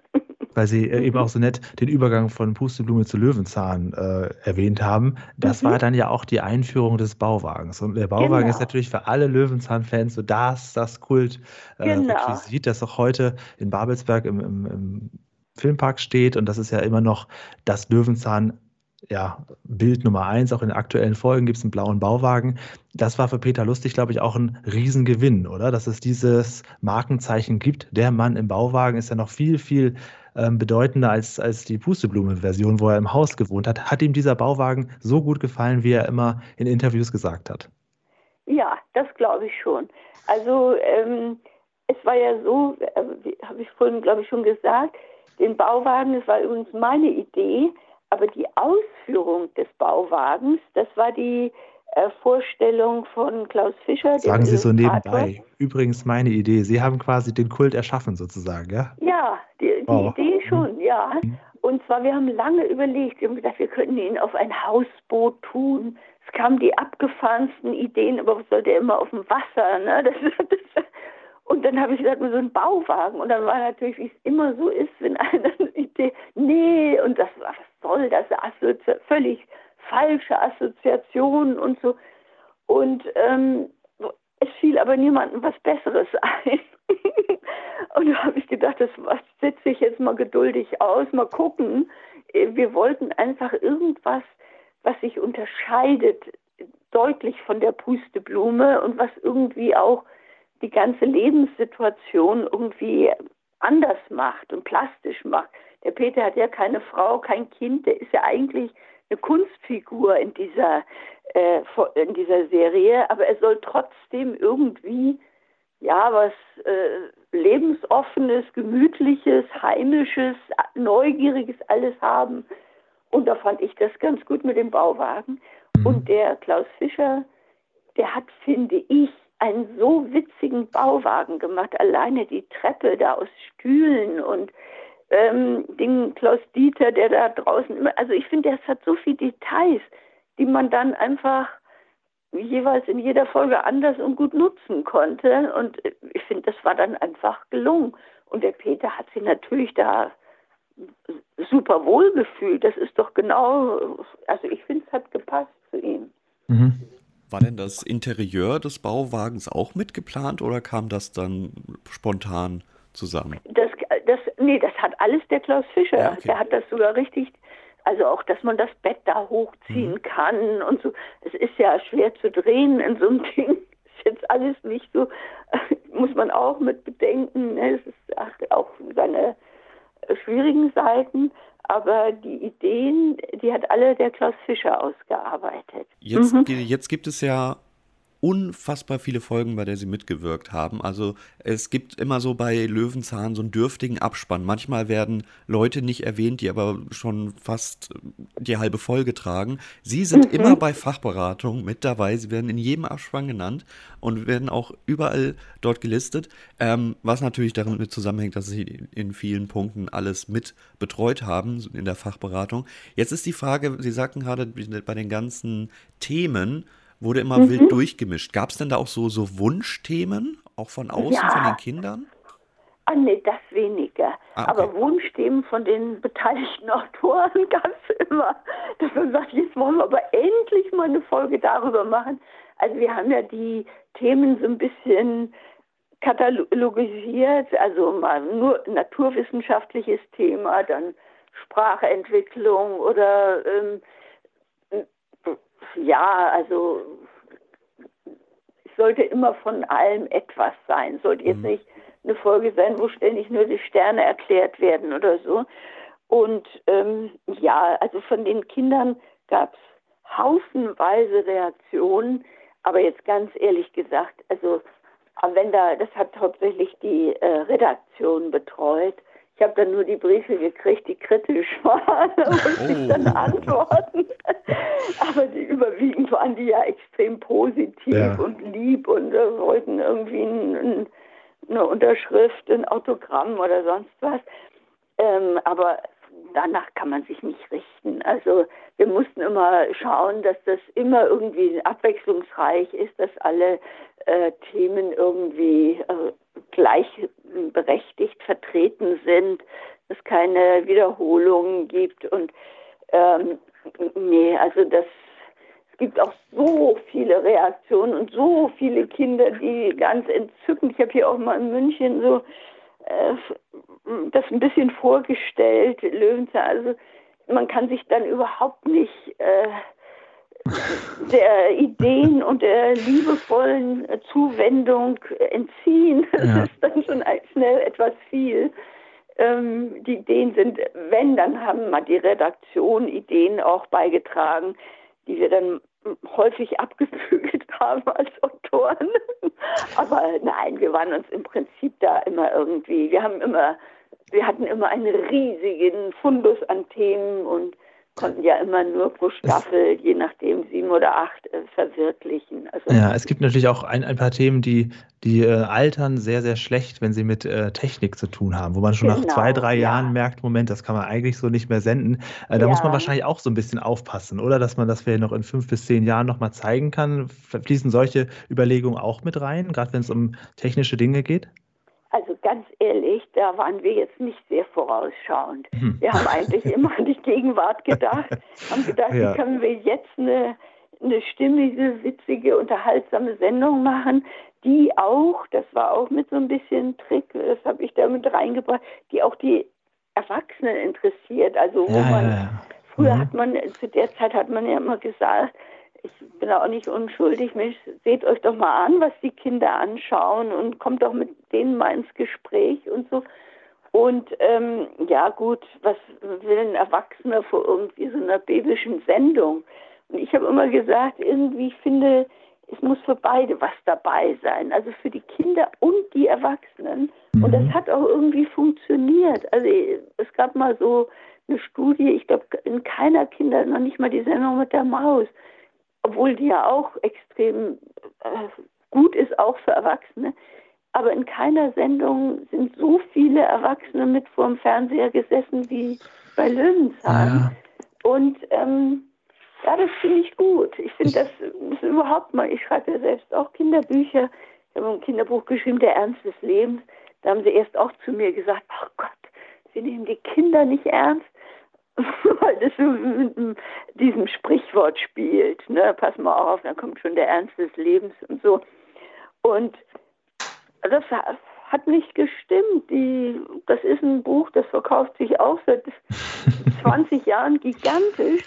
Weil Sie äh, eben auch so nett den Übergang von Pusteblume zu Löwenzahn äh, erwähnt haben. Das mhm. war dann ja auch die Einführung des Bauwagens. Und der Bauwagen genau. ist natürlich für alle Löwenzahn-Fans so das, das Kult-Requisit, äh, das auch heute in Babelsberg im, im, im Filmpark steht. Und das ist ja immer noch das Löwenzahn ja, Bild Nummer eins, auch in den aktuellen Folgen gibt es einen blauen Bauwagen. Das war für Peter Lustig, glaube ich, auch ein Riesengewinn, oder? Dass es dieses Markenzeichen gibt. Der Mann im Bauwagen ist ja noch viel, viel ähm, bedeutender als, als die Pusteblume-Version, wo er im Haus gewohnt hat. Hat ihm dieser Bauwagen so gut gefallen, wie er immer in Interviews gesagt hat? Ja, das glaube ich schon. Also ähm, es war ja so, äh, habe ich vorhin, glaube ich, schon gesagt, den Bauwagen, das war übrigens meine Idee, aber die Ausführung des Bauwagens, das war die Vorstellung von Klaus Fischer. Sagen Sie so nebenbei. Übrigens meine Idee. Sie haben quasi den Kult erschaffen sozusagen, ja? Ja, die, die oh. Idee schon, ja. Mhm. Und zwar, wir haben lange überlegt, wir haben gedacht, wir könnten ihn auf ein Hausboot tun. Es kamen die abgefahrensten Ideen, aber was soll der immer auf dem Wasser? Ne? Das, das, und dann habe ich gesagt, nur so ein Bauwagen. Und dann war natürlich, wie es immer so ist, wenn einer eine Idee, nee, und das, was soll das? Assozi völlig falsche Assoziationen und so. Und ähm, es fiel aber niemandem was Besseres ein. und da habe ich gedacht, das setze ich jetzt mal geduldig aus, mal gucken. Wir wollten einfach irgendwas, was sich unterscheidet, deutlich von der Pusteblume und was irgendwie auch die ganze Lebenssituation irgendwie anders macht und plastisch macht. Der Peter hat ja keine Frau, kein Kind, der ist ja eigentlich eine Kunstfigur in dieser, äh, in dieser Serie, aber er soll trotzdem irgendwie ja was äh, lebensoffenes, gemütliches, heimisches, neugieriges alles haben. Und da fand ich das ganz gut mit dem Bauwagen. Mhm. Und der Klaus Fischer, der hat, finde ich, einen so witzigen Bauwagen gemacht. Alleine die Treppe da aus Stühlen und ähm, den Klaus Dieter, der da draußen immer, also ich finde, das hat so viele Details, die man dann einfach jeweils in jeder Folge anders und gut nutzen konnte. Und ich finde, das war dann einfach gelungen. Und der Peter hat sich natürlich da super wohl gefühlt. Das ist doch genau, also ich finde, es hat gepasst zu ihm. Mhm. War denn das Interieur des Bauwagens auch mitgeplant oder kam das dann spontan zusammen? Das, das, nee, das hat alles der Klaus Fischer. Ja, okay. Der hat das sogar richtig, also auch, dass man das Bett da hochziehen mhm. kann und so. Es ist ja schwer zu drehen in so einem Ding. Ist jetzt alles nicht so, muss man auch mit bedenken. Ne? Es ist auch seine schwierigen Seiten aber die Ideen, die hat alle der Klaus Fischer ausgearbeitet. Jetzt, mhm. jetzt gibt es ja unfassbar viele Folgen, bei der sie mitgewirkt haben. Also es gibt immer so bei Löwenzahn so einen dürftigen Abspann. Manchmal werden Leute nicht erwähnt, die aber schon fast die halbe Folge tragen. Sie sind mhm. immer bei Fachberatung mit dabei. Sie werden in jedem Abspann genannt und werden auch überall dort gelistet, ähm, was natürlich damit zusammenhängt, dass sie in vielen Punkten alles mit betreut haben in der Fachberatung. Jetzt ist die Frage, Sie sagten gerade bei den ganzen Themen, wurde immer mhm. wild durchgemischt. Gab es denn da auch so, so Wunschthemen, auch von außen, ja. von den Kindern? Ah, nee, das weniger. Ah, okay. Aber Wunschthemen von den beteiligten Autoren gab es immer. Dass man sagt, jetzt wollen wir aber endlich mal eine Folge darüber machen. Also wir haben ja die Themen so ein bisschen katalogisiert, also mal nur naturwissenschaftliches Thema, dann Sprachentwicklung oder ähm, ja, also es sollte immer von allem etwas sein. Sollte jetzt mhm. nicht eine Folge sein, wo ständig nur die Sterne erklärt werden oder so. Und ähm, ja, also von den Kindern gab es haufenweise Reaktionen, aber jetzt ganz ehrlich gesagt, also wenn da, das hat hauptsächlich die äh, Redaktion betreut, ich habe dann nur die Briefe gekriegt, die kritisch waren. Musste ich dann oh. antworten. Aber die überwiegend waren die ja extrem positiv ja. und lieb und äh, wollten irgendwie ein, ein, eine Unterschrift, ein Autogramm oder sonst was. Ähm, aber danach kann man sich nicht richten. Also wir mussten immer schauen, dass das immer irgendwie abwechslungsreich ist, dass alle äh, Themen irgendwie äh, gleichberechtigt vertreten sind, dass es keine Wiederholungen gibt und ähm, nee, also das es gibt auch so viele Reaktionen und so viele Kinder, die ganz entzückend. Ich habe hier auch mal in München so das ein bisschen vorgestellt, Löwenzahn. Also man kann sich dann überhaupt nicht äh, der Ideen und der liebevollen Zuwendung entziehen. Das ja. ist dann schon schnell etwas viel. Ähm, die Ideen sind, wenn, dann haben mal die Redaktion Ideen auch beigetragen, die wir dann häufig abgebügelt haben als Autoren. Aber nein, wir waren uns im Prinzip da immer irgendwie, wir haben immer, wir hatten immer einen riesigen Fundus an Themen und konnten ja immer nur pro Staffel, je nachdem sieben oder acht, äh, verwirklichen. Also ja, es gibt natürlich auch ein, ein paar Themen, die, die äh, altern sehr, sehr schlecht, wenn sie mit äh, Technik zu tun haben, wo man schon genau, nach zwei, drei ja. Jahren merkt, Moment, das kann man eigentlich so nicht mehr senden. Äh, da ja. muss man wahrscheinlich auch so ein bisschen aufpassen, oder? Dass man das vielleicht noch in fünf bis zehn Jahren nochmal zeigen kann. Fließen solche Überlegungen auch mit rein, gerade wenn es um technische Dinge geht? Da waren wir jetzt nicht sehr vorausschauend. Mhm. Wir haben eigentlich immer an die Gegenwart gedacht, haben gedacht, ja. wie können wir jetzt eine, eine stimmige, witzige, unterhaltsame Sendung machen, die auch, das war auch mit so ein bisschen Trick, das habe ich da mit reingebracht, die auch die Erwachsenen interessiert. Also wo ja, man, ja, früher mhm. hat man, zu der Zeit hat man ja immer gesagt, ich bin auch nicht unschuldig, Mensch, seht euch doch mal an, was die Kinder anschauen und kommt doch mit denen mal ins Gespräch und so. Und ähm, ja gut, was will ein Erwachsener vor irgendwie so einer babischen Sendung? Und ich habe immer gesagt, irgendwie finde, es muss für beide was dabei sein, also für die Kinder und die Erwachsenen. Mhm. Und das mhm. hat auch irgendwie funktioniert. Also es gab mal so eine Studie, ich glaube in keiner Kinder, noch nicht mal die Sendung mit der Maus, obwohl die ja auch extrem äh, gut ist, auch für Erwachsene. Aber in keiner Sendung sind so viele Erwachsene mit vor dem Fernseher gesessen wie bei Löwenzahn. Ja. Und ähm, ja, das finde ich gut. Ich finde das, das überhaupt mal, ich schreibe ja selbst auch Kinderbücher. Ich habe ein Kinderbuch geschrieben, Der Ernst des Lebens. Da haben sie erst auch zu mir gesagt, ach Gott, Sie nehmen die Kinder nicht ernst. weil das so mit diesem Sprichwort spielt. Ne? Pass mal auf, dann kommt schon der Ernst des Lebens und so. Und das hat nicht gestimmt. Die, das ist ein Buch, das verkauft sich auch seit 20 Jahren gigantisch.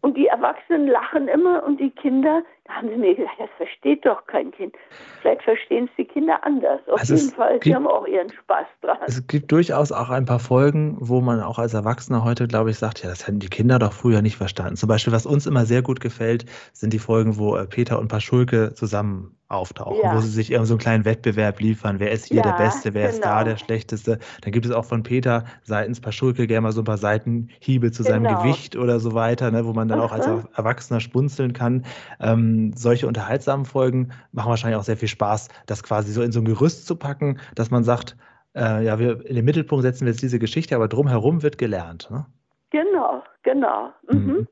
Und die Erwachsenen lachen immer und die Kinder, da haben sie mir gesagt, das versteht doch kein Kind. Vielleicht verstehen es die Kinder anders. Auf also jeden Fall, gibt, sie haben auch ihren Spaß dran. Es gibt durchaus auch ein paar Folgen, wo man auch als Erwachsener heute, glaube ich, sagt, ja, das hätten die Kinder doch früher nicht verstanden. Zum Beispiel, was uns immer sehr gut gefällt, sind die Folgen, wo äh, Peter und Paschulke zusammen auftauchen, ja. wo sie sich irgendwie so einen kleinen Wettbewerb liefern. Wer ist hier ja, der Beste, wer genau. ist da genau. der Schlechteste? Dann gibt es auch von Peter seitens Paschulke gerne mal so ein paar Seitenhiebe zu genau. seinem Gewicht oder so weiter, ne, wo man dann auch als Erwachsener spunzeln kann. Ähm, solche unterhaltsamen Folgen machen wahrscheinlich auch sehr viel Spaß, das quasi so in so ein Gerüst zu packen, dass man sagt, äh, ja, wir in den Mittelpunkt setzen wir jetzt diese Geschichte, aber drumherum wird gelernt. Ne? Genau, genau. Mhm. Mhm.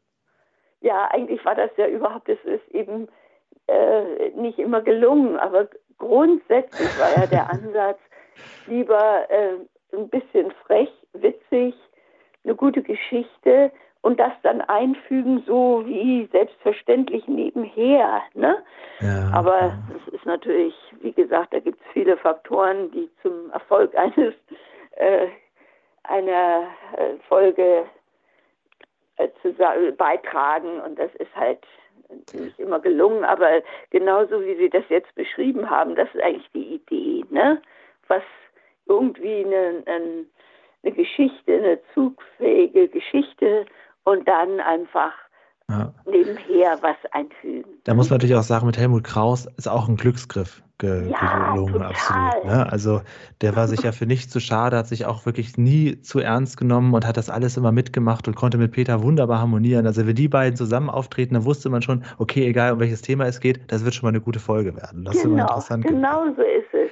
Ja, eigentlich war das ja überhaupt, es ist eben äh, nicht immer gelungen, aber grundsätzlich war ja der Ansatz, lieber äh, ein bisschen frech, witzig, eine gute Geschichte und das dann einfügen, so wie selbstverständlich nebenher. Ne? Ja, Aber ja. es ist natürlich, wie gesagt, da gibt es viele Faktoren, die zum Erfolg eines äh, einer äh, Folge äh, beitragen und das ist halt nicht immer gelungen, aber genauso wie Sie das jetzt beschrieben haben, das ist eigentlich die Idee, ne? Was irgendwie eine, eine Geschichte, eine zugfähige Geschichte und dann einfach ja. nebenher was einfügen. Da muss man natürlich auch sagen, mit Helmut Kraus ist auch ein Glücksgriff ge ja, gelungen, absolut. Ne? Also der war sich ja für nichts zu schade, hat sich auch wirklich nie zu ernst genommen und hat das alles immer mitgemacht und konnte mit Peter wunderbar harmonieren. Also wenn die beiden zusammen auftreten, dann wusste man schon, okay, egal um welches Thema es geht, das wird schon mal eine gute Folge werden. Das genau, ist immer genau, interessant. Genau so ist es.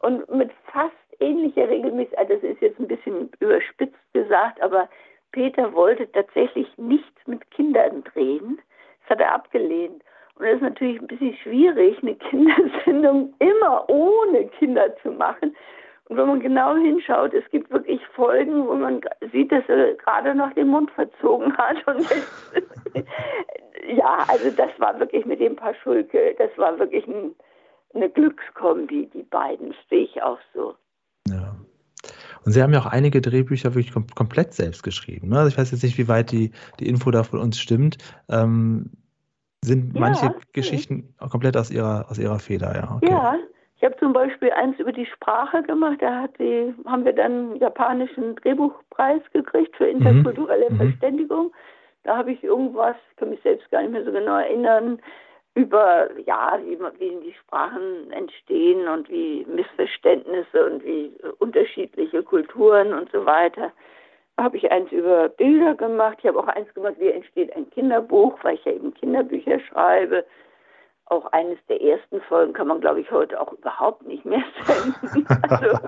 Und mit fast ähnlicher Regelmäßigkeit, das ist jetzt ein bisschen überspitzt gesagt, aber Peter wollte tatsächlich nichts mit Kindern drehen. Das hat er abgelehnt. Und es ist natürlich ein bisschen schwierig, eine Kindersendung immer ohne Kinder zu machen. Und wenn man genau hinschaut, es gibt wirklich Folgen, wo man sieht, dass er gerade noch den Mund verzogen hat. Ja, also das war wirklich mit dem Paar Schulke, das war wirklich ein, eine Glückskombi, die beiden, stehe ich auch so. Und Sie haben ja auch einige Drehbücher wirklich kom komplett selbst geschrieben. Ne? Also ich weiß jetzt nicht, wie weit die, die Info da von uns stimmt. Ähm, sind ja, manche Geschichten auch komplett aus ihrer, aus ihrer Feder, ja. Okay. Ja, ich habe zum Beispiel eins über die Sprache gemacht. Da hat die, haben wir dann einen japanischen Drehbuchpreis gekriegt für interkulturelle mhm. Verständigung. Da habe ich irgendwas, ich kann mich selbst gar nicht mehr so genau erinnern, über ja, wie, wie die Sprachen entstehen und wie Missverständnisse und wie unterschiedliche Kulturen und so weiter habe ich eins über Bilder gemacht. Ich habe auch eins gemacht, wie entsteht ein Kinderbuch, weil ich ja eben Kinderbücher schreibe. Auch eines der ersten Folgen kann man, glaube ich, heute auch überhaupt nicht mehr senden. also,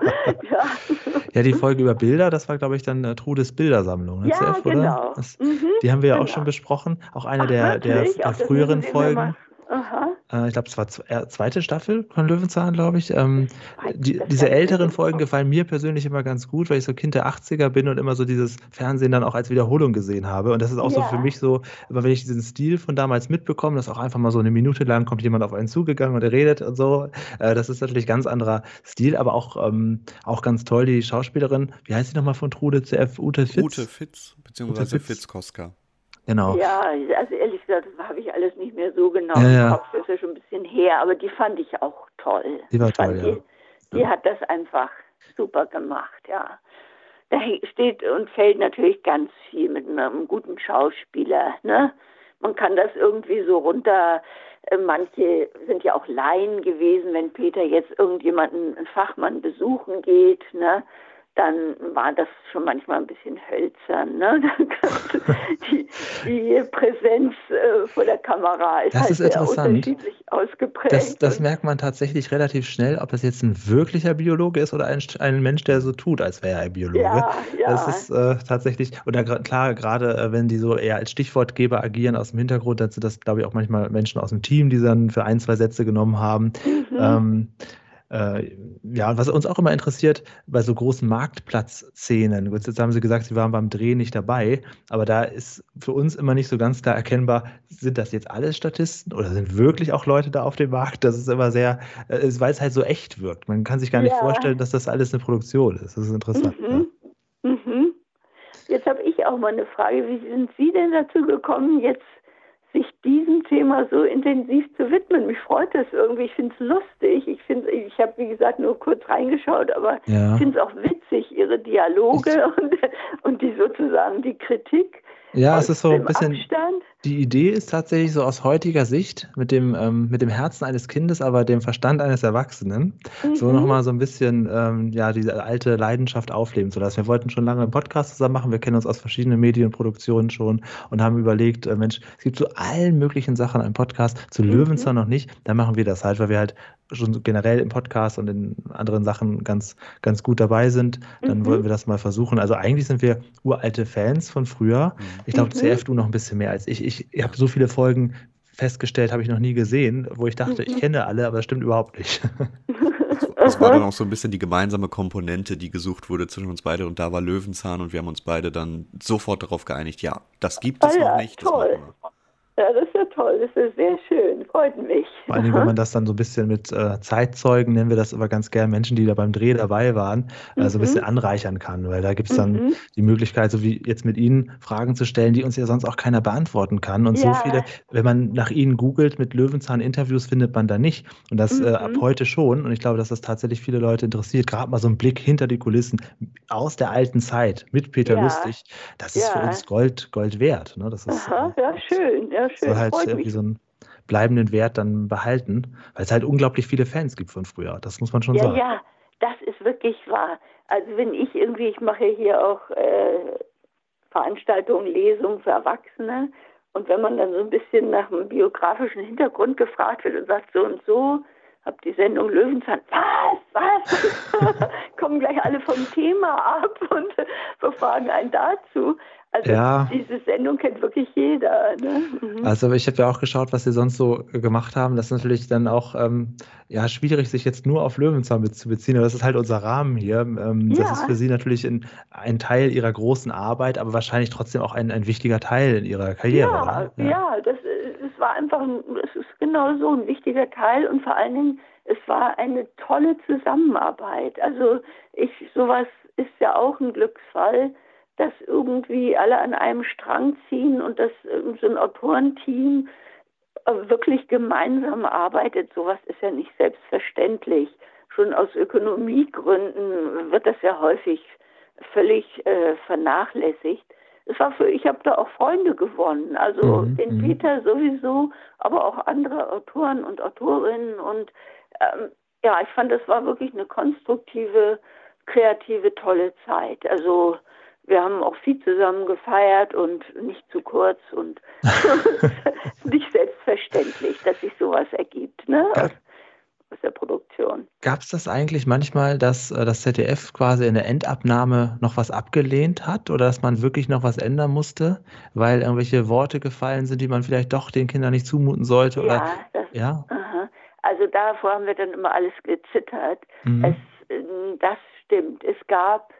ja. ja. die Folge über Bilder, das war, glaube ich, dann äh, Trudes Bildersammlung. Ne, ja, ZF, genau. Das, mhm, die haben wir ja genau. auch schon besprochen. Auch eine Ach, der, der, der früheren Folgen. Aha. Äh, ich glaube, es war äh, zweite Staffel von Löwenzahn, glaube ich. Ähm, die, diese älteren Folgen gefallen mir persönlich immer ganz gut, weil ich so Kind der 80er bin und immer so dieses Fernsehen dann auch als Wiederholung gesehen habe. Und das ist auch ja. so für mich so, immer wenn ich diesen Stil von damals mitbekomme, dass auch einfach mal so eine Minute lang kommt jemand auf einen zugegangen und er redet und so. Äh, das ist natürlich ganz anderer Stil, aber auch, ähm, auch ganz toll, die Schauspielerin, wie heißt sie nochmal von Trude CF? Ute Fitz? Ute Fitz, beziehungsweise Ute Fitz. Fitz Koska. Genau. Ja, also ehrlich gesagt, das habe ich alles nicht mehr so genau ja, im Kopf. Das ist ja schon ein bisschen her, aber die fand ich auch toll. Die war toll, ja. Die, die hat das einfach super gemacht, ja. Da steht und fällt natürlich ganz viel mit einem guten Schauspieler, ne? Man kann das irgendwie so runter, äh, manche sind ja auch Laien gewesen, wenn Peter jetzt irgendjemanden, einen Fachmann besuchen geht, ne? Dann war das schon manchmal ein bisschen hölzern. Ne? die, die, Präsenz äh, vor der Kamera ist, das halt ist sehr unterschiedlich ausgeprägt. Das, das, merkt man tatsächlich relativ schnell, ob das jetzt ein wirklicher Biologe ist oder ein, ein Mensch, der so tut, als wäre er ein Biologe. Ja, ja. Das ist äh, tatsächlich, oder klar, gerade äh, wenn die so eher als Stichwortgeber agieren aus dem Hintergrund, dann sind das, glaube ich, auch manchmal Menschen aus dem Team, die dann für ein, zwei Sätze genommen haben. Mhm. Ähm, äh, ja, was uns auch immer interessiert, bei so großen Marktplatzszenen, jetzt haben Sie gesagt, Sie waren beim Dreh nicht dabei, aber da ist für uns immer nicht so ganz klar erkennbar, sind das jetzt alles Statisten oder sind wirklich auch Leute da auf dem Markt? Das ist immer sehr, äh, weil es halt so echt wirkt. Man kann sich gar nicht ja. vorstellen, dass das alles eine Produktion ist. Das ist interessant. Mhm. Ja. Mhm. Jetzt habe ich auch mal eine Frage. Wie sind Sie denn dazu gekommen, jetzt sich diesem Thema so intensiv zu widmen. Mich freut das irgendwie. Ich finde es lustig. Ich finde, ich habe wie gesagt nur kurz reingeschaut, aber ja. ich finde es auch witzig, ihre Dialoge und, und die sozusagen die Kritik. Ja, es ist so ein bisschen. Abstand. Die Idee ist tatsächlich so aus heutiger Sicht mit dem, ähm, mit dem Herzen eines Kindes, aber dem Verstand eines Erwachsenen, mhm. so nochmal so ein bisschen ähm, ja, diese alte Leidenschaft aufleben zu lassen. Wir wollten schon lange einen Podcast zusammen machen. Wir kennen uns aus verschiedenen Medienproduktionen schon und haben überlegt, äh, Mensch, es gibt zu allen möglichen Sachen einen Podcast, zu mhm. Löwenzahn noch nicht. Da machen wir das halt, weil wir halt schon generell im Podcast und in anderen Sachen ganz, ganz gut dabei sind, dann mhm. wollen wir das mal versuchen. Also eigentlich sind wir uralte Fans von früher. Ich glaube, mhm. CF du noch ein bisschen mehr als ich. Ich, ich habe so viele Folgen festgestellt, habe ich noch nie gesehen, wo ich dachte, ich mhm. kenne alle, aber das stimmt überhaupt nicht. Das war dann auch so ein bisschen die gemeinsame Komponente, die gesucht wurde zwischen uns beide und da war Löwenzahn und wir haben uns beide dann sofort darauf geeinigt, ja, das gibt es oh ja, noch nicht. Toll. Ja, das ist ja toll, das ist sehr schön, freut mich. Vor allem, wenn man das dann so ein bisschen mit äh, Zeitzeugen, nennen wir das aber ganz gern, Menschen, die da beim Dreh dabei waren, äh, so ein bisschen mhm. anreichern kann, weil da gibt es dann mhm. die Möglichkeit, so wie jetzt mit Ihnen, Fragen zu stellen, die uns ja sonst auch keiner beantworten kann. Und ja. so viele, wenn man nach Ihnen googelt mit Löwenzahn-Interviews, findet man da nicht. Und das mhm. äh, ab mhm. heute schon. Und ich glaube, dass das tatsächlich viele Leute interessiert, gerade mal so ein Blick hinter die Kulissen aus der alten Zeit mit Peter ja. Lustig, das ist für uns Gold, Gold wert. Ne? Das ist, Aha, ja, schön, ja, schön. Soll halt irgendwie so einen bleibenden Wert dann behalten, weil es halt unglaublich viele Fans gibt von früher. Das muss man schon ja, sagen. Ja, das ist wirklich wahr. Also wenn ich irgendwie, ich mache hier auch äh, Veranstaltungen, Lesungen für Erwachsene und wenn man dann so ein bisschen nach dem biografischen Hintergrund gefragt wird und sagt so und so, hab die Sendung Löwenzahn, was, was? Kommen gleich alle vom Thema ab und befragen einen dazu. Also ja. diese Sendung kennt wirklich jeder. Ne? Mhm. Also ich habe ja auch geschaut, was sie sonst so gemacht haben. Das ist natürlich dann auch ähm, ja, schwierig, sich jetzt nur auf Löwenzahn zu beziehen. Aber das ist halt unser Rahmen hier. Ähm, ja. Das ist für sie natürlich in, ein Teil ihrer großen Arbeit, aber wahrscheinlich trotzdem auch ein, ein wichtiger Teil in ihrer Karriere. Ja, ja. ja das, das war einfach, es ist genau so ein wichtiger Teil und vor allen Dingen, es war eine tolle Zusammenarbeit. Also ich, sowas ist ja auch ein Glücksfall dass irgendwie alle an einem Strang ziehen und dass so ein Autorenteam äh, wirklich gemeinsam arbeitet. Sowas ist ja nicht selbstverständlich. Schon aus Ökonomiegründen wird das ja häufig völlig äh, vernachlässigt. Es war für, ich habe da auch Freunde gewonnen, also mhm, den mhm. Peter sowieso, aber auch andere Autoren und Autorinnen und ähm, ja, ich fand, das war wirklich eine konstruktive, kreative, tolle Zeit. Also wir haben auch viel zusammen gefeiert und nicht zu kurz und nicht selbstverständlich, dass sich sowas ergibt ne? aus, aus der Produktion. Gab es das eigentlich manchmal, dass äh, das ZDF quasi in der Endabnahme noch was abgelehnt hat oder dass man wirklich noch was ändern musste, weil irgendwelche Worte gefallen sind, die man vielleicht doch den Kindern nicht zumuten sollte? Oder, ja, das, ja? also davor haben wir dann immer alles gezittert. Mhm. Es, äh, das stimmt. Es gab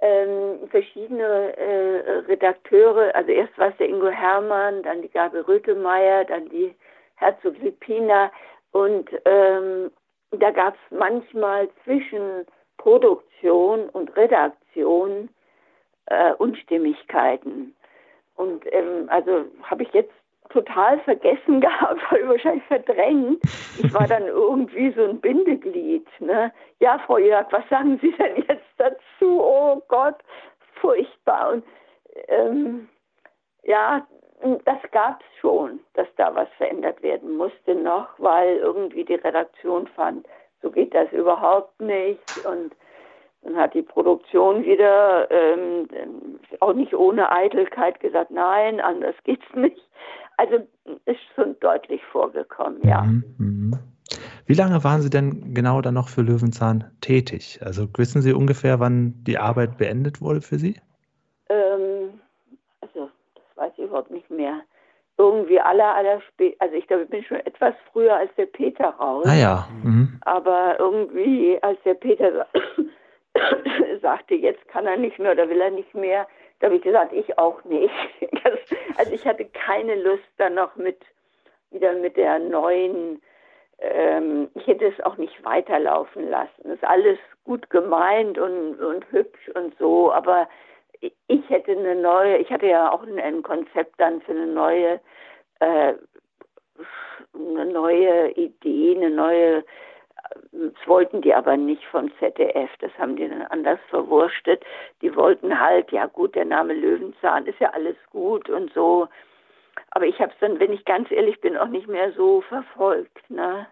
ähm, verschiedene äh, Redakteure, also erst war es der Ingo Hermann, dann die Gabi Rötemeyer, dann die Herzog Lipina und ähm, da gab es manchmal zwischen Produktion und Redaktion äh, Unstimmigkeiten. Und ähm, also habe ich jetzt total vergessen gehabt, ich wahrscheinlich verdrängt. Ich war dann irgendwie so ein Bindeglied. Ne? Ja, Frau Jörg, was sagen Sie denn jetzt dazu? Oh Gott, furchtbar. Und ähm, ja, das gab es schon, dass da was verändert werden musste noch, weil irgendwie die Redaktion fand, so geht das überhaupt nicht. Und dann hat die Produktion wieder ähm, auch nicht ohne Eitelkeit gesagt, nein, anders geht's nicht. Also ist schon deutlich vorgekommen, ja. Mhm, mhm. Wie lange waren Sie denn genau dann noch für Löwenzahn tätig? Also wissen Sie ungefähr, wann die Arbeit beendet wurde für Sie? Ähm, also das weiß ich überhaupt nicht mehr. Irgendwie aller, aller spät. Also ich glaube, ich bin schon etwas früher als der Peter raus. Ah ja. Mhm. Aber irgendwie, als der Peter sagte, jetzt kann er nicht mehr oder will er nicht mehr, da habe ich gesagt, ich auch nicht. Das, also ich hatte keine Lust dann noch mit wieder mit der neuen, ähm, ich hätte es auch nicht weiterlaufen lassen. Das ist alles gut gemeint und, und hübsch und so, aber ich hätte eine neue, ich hatte ja auch ein, ein Konzept dann für eine neue, äh, eine neue Idee, eine neue das wollten die aber nicht vom ZDF, das haben die dann anders verwurstet. Die wollten halt, ja gut, der Name Löwenzahn ist ja alles gut und so. Aber ich habe es dann, wenn ich ganz ehrlich bin, auch nicht mehr so verfolgt. Ne?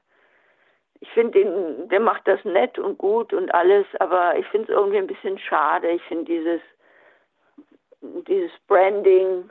Ich finde, der macht das nett und gut und alles, aber ich finde es irgendwie ein bisschen schade. Ich finde dieses, dieses Branding,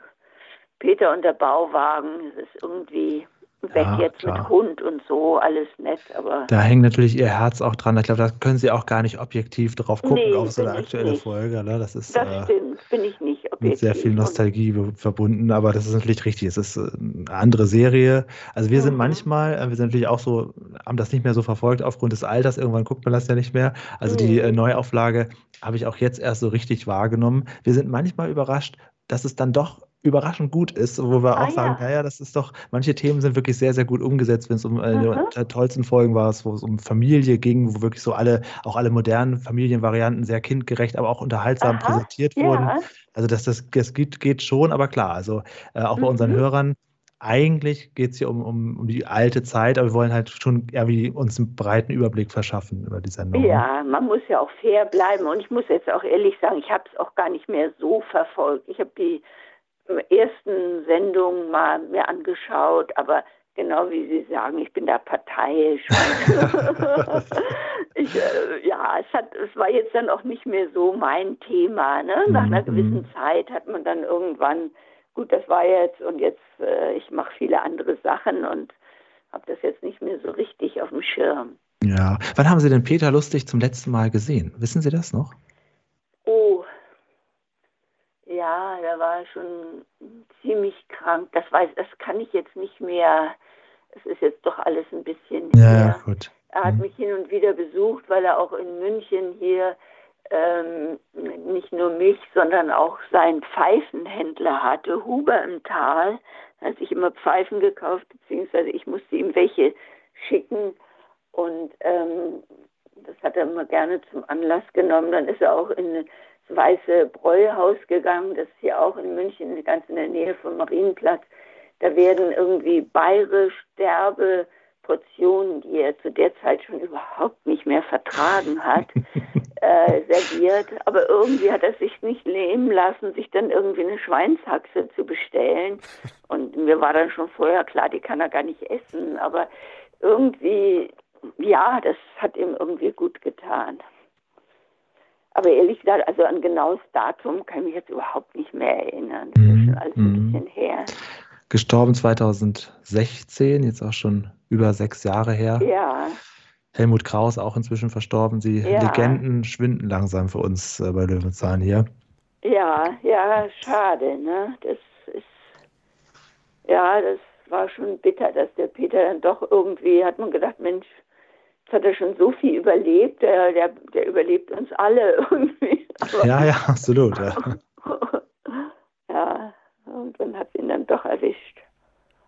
Peter und der Bauwagen, das ist irgendwie weg ja, jetzt klar. mit Hund und so, alles nett, aber. Da hängt natürlich ihr Herz auch dran. Ich glaube, da können Sie auch gar nicht objektiv drauf gucken nee, auf so eine aktuelle nicht. Folge. Ne? Das ist das äh, stimmt, bin ich nicht objektiv. Mit sehr viel Nostalgie verbunden, aber das ist natürlich richtig. Es ist äh, eine andere Serie. Also wir mhm. sind manchmal, äh, wir sind natürlich auch so, haben das nicht mehr so verfolgt aufgrund des Alters. Irgendwann guckt man das ja nicht mehr. Also mhm. die äh, Neuauflage habe ich auch jetzt erst so richtig wahrgenommen. Wir sind manchmal überrascht, dass es dann doch überraschend gut ist, wo wir ah, auch sagen, ja. naja, das ist doch, manche Themen sind wirklich sehr, sehr gut umgesetzt, wenn es um äh, der tollsten Folgen war, wo es um Familie ging, wo wirklich so alle, auch alle modernen Familienvarianten sehr kindgerecht, aber auch unterhaltsam Aha, präsentiert wurden. Also das, das, das geht, geht schon, aber klar, also äh, auch bei unseren mhm. Hörern, eigentlich geht es hier um, um, um die alte Zeit, aber wir wollen halt schon irgendwie uns einen breiten Überblick verschaffen über die Sendung. Ne? Ja, man muss ja auch fair bleiben und ich muss jetzt auch ehrlich sagen, ich habe es auch gar nicht mehr so verfolgt. Ich habe die ersten Sendung mal mir angeschaut, aber genau wie Sie sagen, ich bin da parteiisch. ich, äh, ja, es, hat, es war jetzt dann auch nicht mehr so mein Thema. Ne? Nach einer mhm. gewissen Zeit hat man dann irgendwann, gut, das war jetzt und jetzt, äh, ich mache viele andere Sachen und habe das jetzt nicht mehr so richtig auf dem Schirm. Ja, wann haben Sie denn Peter Lustig zum letzten Mal gesehen? Wissen Sie das noch? Oh, ja, der war schon ziemlich krank. Das weiß, das kann ich jetzt nicht mehr. Es ist jetzt doch alles ein bisschen. Ja, her. gut. Er hat mhm. mich hin und wieder besucht, weil er auch in München hier ähm, nicht nur mich, sondern auch seinen Pfeifenhändler hatte, Huber im Tal. Er hat sich immer Pfeifen gekauft, beziehungsweise ich musste ihm welche schicken. Und ähm, das hat er immer gerne zum Anlass genommen. Dann ist er auch in Weiße Bräuhaus gegangen, das ist hier auch in München, ganz in der Nähe vom Marienplatz. Da werden irgendwie bayerisch Sterbe Portionen, die er zu der Zeit schon überhaupt nicht mehr vertragen hat, äh, serviert. Aber irgendwie hat er sich nicht nehmen lassen, sich dann irgendwie eine Schweinshaxe zu bestellen. Und mir war dann schon vorher klar, die kann er gar nicht essen. Aber irgendwie, ja, das hat ihm irgendwie gut getan. Aber ehrlich gesagt, also an genaues Datum kann ich mich jetzt überhaupt nicht mehr erinnern. Das ist mhm. schon alles ein mhm. bisschen her. Gestorben 2016, jetzt auch schon über sechs Jahre her. Ja. Helmut Kraus auch inzwischen verstorben. Die ja. Legenden schwinden langsam für uns äh, bei Löwenzahn hier. Ja, ja, schade, ne? Das ist, ja, das war schon bitter, dass der Peter dann doch irgendwie, hat man gedacht, Mensch, jetzt hat er schon so viel überlebt, der, der, der überlebt uns alle irgendwie. Aber, ja, ja, absolut, ja. ja, und dann hat ihn dann doch erwischt.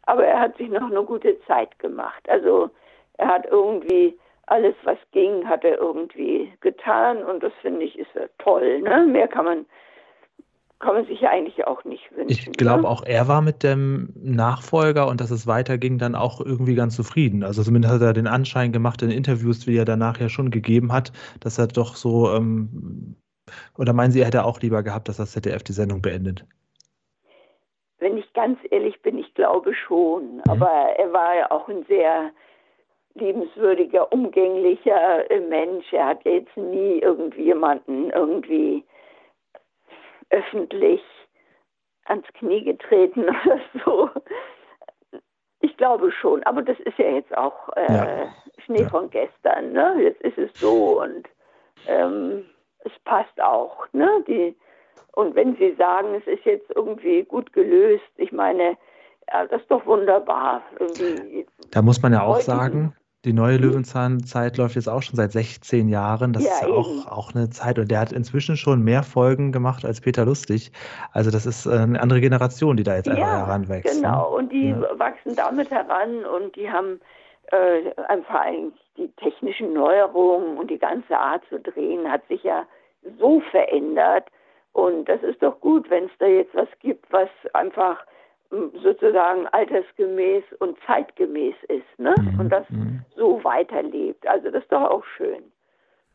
Aber er hat sich noch eine gute Zeit gemacht. Also er hat irgendwie alles, was ging, hat er irgendwie getan und das finde ich ist toll. Ne? Mehr kann man kann man sich ja eigentlich auch nicht wünschen. Ich glaube, ne? auch er war mit dem Nachfolger und dass es weiterging, dann auch irgendwie ganz zufrieden. Also zumindest hat er den Anschein gemacht in Interviews, wie er danach ja schon gegeben hat, dass er doch so, ähm, oder meinen Sie, er hätte auch lieber gehabt, dass das ZDF die Sendung beendet? Wenn ich ganz ehrlich bin, ich glaube schon. Mhm. Aber er war ja auch ein sehr liebenswürdiger, umgänglicher äh, Mensch. Er hat jetzt nie irgendwie jemanden irgendwie öffentlich ans Knie getreten oder so. Ich glaube schon, aber das ist ja jetzt auch äh, ja. Schnee ja. von gestern. Ne? Jetzt ist es so und ähm, es passt auch. Ne? Die, und wenn Sie sagen, es ist jetzt irgendwie gut gelöst, ich meine, ja, das ist doch wunderbar. Irgendwie da muss man ja auch sagen, die neue Löwenzahnzeit läuft jetzt auch schon seit 16 Jahren. Das ja, ist ja auch, auch eine Zeit. Und der hat inzwischen schon mehr Folgen gemacht als Peter Lustig. Also das ist äh, eine andere Generation, die da jetzt einfach ja, heranwächst. Ne? Genau, ne? und die ja. wachsen damit heran und die haben äh, einfach eigentlich die technischen Neuerungen und die ganze Art zu drehen hat sich ja so verändert. Und das ist doch gut, wenn es da jetzt was gibt, was einfach sozusagen altersgemäß und zeitgemäß ist ne? Mhm. und das mhm. so weiterlebt. Also das ist doch auch schön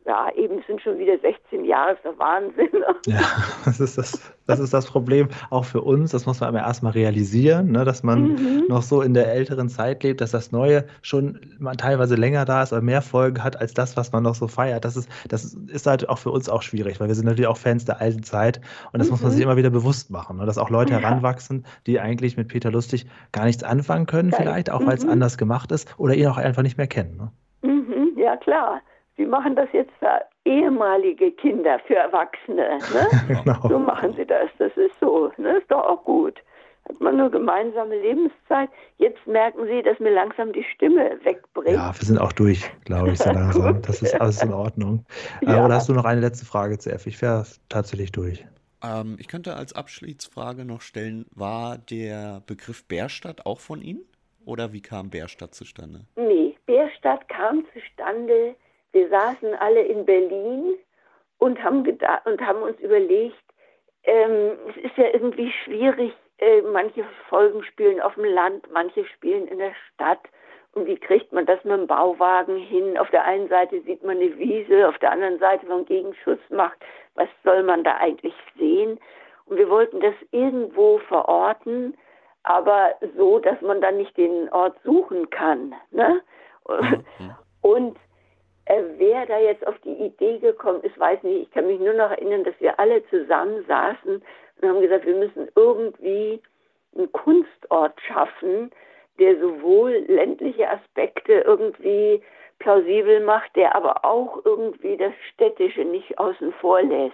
ja, eben sind schon wieder 16 Jahre, ist der Wahnsinn. Ja, das ist das, das ist das Problem auch für uns. Das muss man aber erstmal realisieren, ne, dass man mhm. noch so in der älteren Zeit lebt, dass das Neue schon man teilweise länger da ist oder mehr Folgen hat als das, was man noch so feiert. Das ist, das ist halt auch für uns auch schwierig, weil wir sind natürlich auch Fans der alten Zeit und das mhm. muss man sich mhm. immer wieder bewusst machen, ne, dass auch Leute ja. heranwachsen, die eigentlich mit Peter Lustig gar nichts anfangen können, ja. vielleicht, auch weil es mhm. anders gemacht ist oder ihn auch einfach nicht mehr kennen. Ne? Mhm. Ja, klar. Sie machen das jetzt für ehemalige Kinder, für Erwachsene. Ne? genau. So machen Sie das. Das ist so. Ne? Ist doch auch gut. Hat man eine gemeinsame Lebenszeit. Jetzt merken Sie, dass mir langsam die Stimme wegbricht. Ja, wir sind auch durch, glaube ich, so langsam. Das ist alles in Ordnung. Ja. Oder hast du noch eine letzte Frage zu F? Ich wäre tatsächlich durch. Ähm, ich könnte als Abschließfrage noch stellen, war der Begriff Bärstadt auch von Ihnen? Oder wie kam Bärstadt zustande? Nee, Bärstadt kam zustande wir saßen alle in Berlin und haben, und haben uns überlegt, ähm, es ist ja irgendwie schwierig, äh, manche Folgen spielen auf dem Land, manche spielen in der Stadt. Und wie kriegt man das mit dem Bauwagen hin? Auf der einen Seite sieht man eine Wiese, auf der anderen Seite, wenn man Gegenschuss macht, was soll man da eigentlich sehen? Und wir wollten das irgendwo verorten, aber so, dass man dann nicht den Ort suchen kann. Ne? Mhm. Und äh, wer da jetzt auf die Idee gekommen ist, weiß nicht. Ich kann mich nur noch erinnern, dass wir alle zusammen saßen und haben gesagt, wir müssen irgendwie einen Kunstort schaffen, der sowohl ländliche Aspekte irgendwie plausibel macht, der aber auch irgendwie das Städtische nicht außen vor lässt.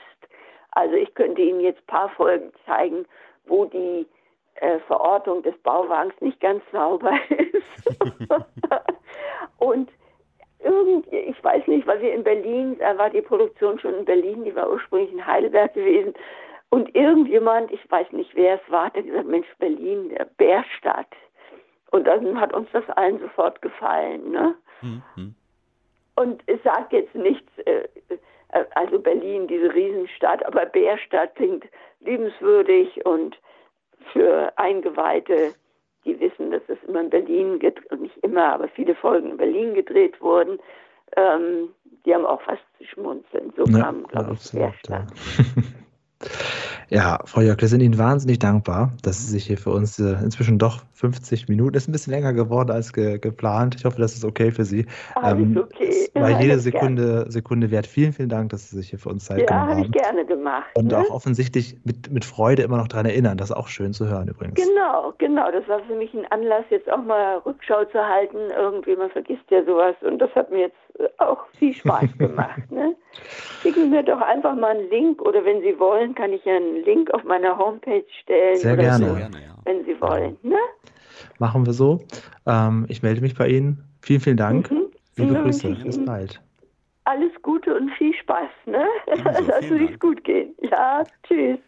Also ich könnte Ihnen jetzt ein paar Folgen zeigen, wo die äh, Verortung des Bauwagens nicht ganz sauber ist. und irgendwie, ich weiß nicht, weil wir in Berlin, da war die Produktion schon in Berlin, die war ursprünglich in Heidelberg gewesen. Und irgendjemand, ich weiß nicht, wer es war, hat gesagt, Mensch, Berlin, der Bärstadt. Und dann hat uns das allen sofort gefallen. Ne? Mhm. Und es sagt jetzt nichts, äh, äh, also Berlin, diese Riesenstadt, aber Bärstadt klingt liebenswürdig und für Eingeweihte, die wissen, dass es immer in Berlin, nicht immer, aber viele Folgen in Berlin gedreht wurden, ähm, die haben auch fast zu schmunzeln. So ja, kam, glaube ich, Bärstadt. Ja. Ja, Frau Jörg, wir sind Ihnen wahnsinnig dankbar, dass Sie sich hier für uns äh, inzwischen doch 50 Minuten, ist ein bisschen länger geworden als ge geplant. Ich hoffe, das ist okay für Sie. Alles ähm, okay. War jede Sekunde, Sekunde wert. Vielen, vielen Dank, dass Sie sich hier für uns Zeit ja, genommen haben. Ja, habe ich gerne gemacht. Und ne? auch offensichtlich mit, mit Freude immer noch daran erinnern. Das ist auch schön zu hören übrigens. Genau, genau. Das war für mich ein Anlass, jetzt auch mal Rückschau zu halten. Irgendwie, man vergisst ja sowas. Und das hat mir jetzt auch viel Spaß gemacht. Ne? Schicken Sie mir doch einfach mal einen Link oder wenn Sie wollen, kann ich ja einen Link auf meiner Homepage stellen. Sehr gerne. So, wenn Sie wollen. Ne? Machen wir so. Ähm, ich melde mich bei Ihnen. Vielen, vielen Dank. Mhm. Liebe ja, Grüße. Bis bald. Alles Gute und viel Spaß. Ne? Lass es gut gehen. Ja, tschüss.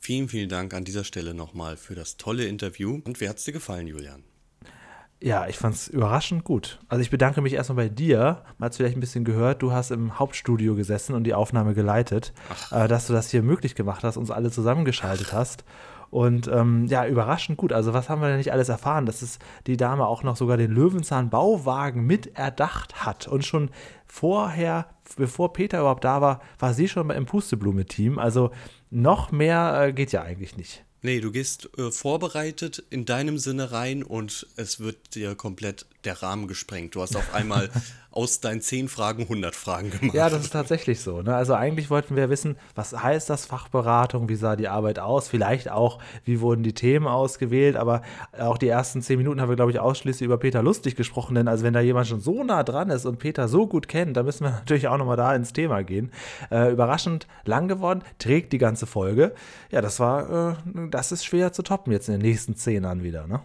Vielen, vielen Dank an dieser Stelle nochmal für das tolle Interview. Und wie hat es dir gefallen, Julian? Ja, ich fand es überraschend gut. Also ich bedanke mich erstmal bei dir. Man hat es vielleicht ein bisschen gehört, du hast im Hauptstudio gesessen und die Aufnahme geleitet, äh, dass du das hier möglich gemacht hast, uns alle zusammengeschaltet hast. Und ähm, ja, überraschend gut. Also, was haben wir denn nicht alles erfahren? Dass es die Dame auch noch sogar den Löwenzahn-Bauwagen mit erdacht hat. Und schon vorher, bevor Peter überhaupt da war, war sie schon im Pusteblume-Team. Also, noch mehr äh, geht ja eigentlich nicht. Nee, du gehst äh, vorbereitet in deinem Sinne rein und es wird dir komplett der Rahmen gesprengt. Du hast auf einmal aus deinen zehn Fragen 100 Fragen gemacht. Ja, das ist tatsächlich so. Ne? Also eigentlich wollten wir wissen, was heißt das Fachberatung, wie sah die Arbeit aus, vielleicht auch, wie wurden die Themen ausgewählt, aber auch die ersten zehn Minuten haben wir, glaube ich, ausschließlich über Peter Lustig gesprochen, denn also wenn da jemand schon so nah dran ist und Peter so gut kennt, dann müssen wir natürlich auch nochmal da ins Thema gehen. Äh, überraschend lang geworden, trägt die ganze Folge. Ja, das war, äh, das ist schwer zu toppen jetzt in den nächsten zehn Jahren wieder, ne?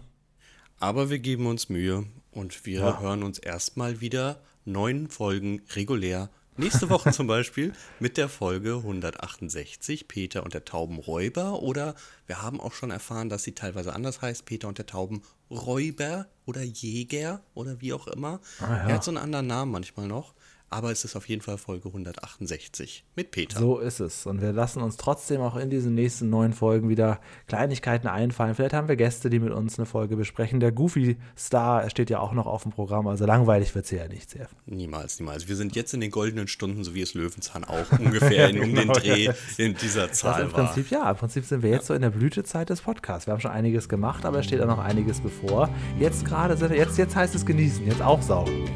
Aber wir geben uns Mühe und wir ja. hören uns erstmal wieder neun Folgen regulär. Nächste Woche zum Beispiel mit der Folge 168, Peter und der Taubenräuber. Oder wir haben auch schon erfahren, dass sie teilweise anders heißt, Peter und der Taubenräuber oder Jäger oder wie auch immer. Ah, ja. Er hat so einen anderen Namen manchmal noch aber es ist auf jeden Fall Folge 168 mit Peter. So ist es. Und wir lassen uns trotzdem auch in diesen nächsten neun Folgen wieder Kleinigkeiten einfallen. Vielleicht haben wir Gäste, die mit uns eine Folge besprechen. Der Goofy Star steht ja auch noch auf dem Programm, also langweilig wird es ja nicht sehr. Niemals, niemals. Wir sind jetzt in den goldenen Stunden, so wie es Löwenzahn auch ungefähr in, um genau, den Dreh in dieser Zahl im Prinzip, war. Ja, im Prinzip sind wir jetzt ja. so in der Blütezeit des Podcasts. Wir haben schon einiges gemacht, aber es steht auch noch einiges bevor. Jetzt gerade, jetzt, jetzt heißt es genießen, jetzt auch saugen.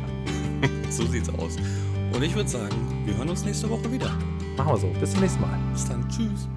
so sieht's aus. Und ich würde sagen, wir hören uns nächste Woche wieder. Machen wir so. Bis zum nächsten Mal. Bis dann. Tschüss.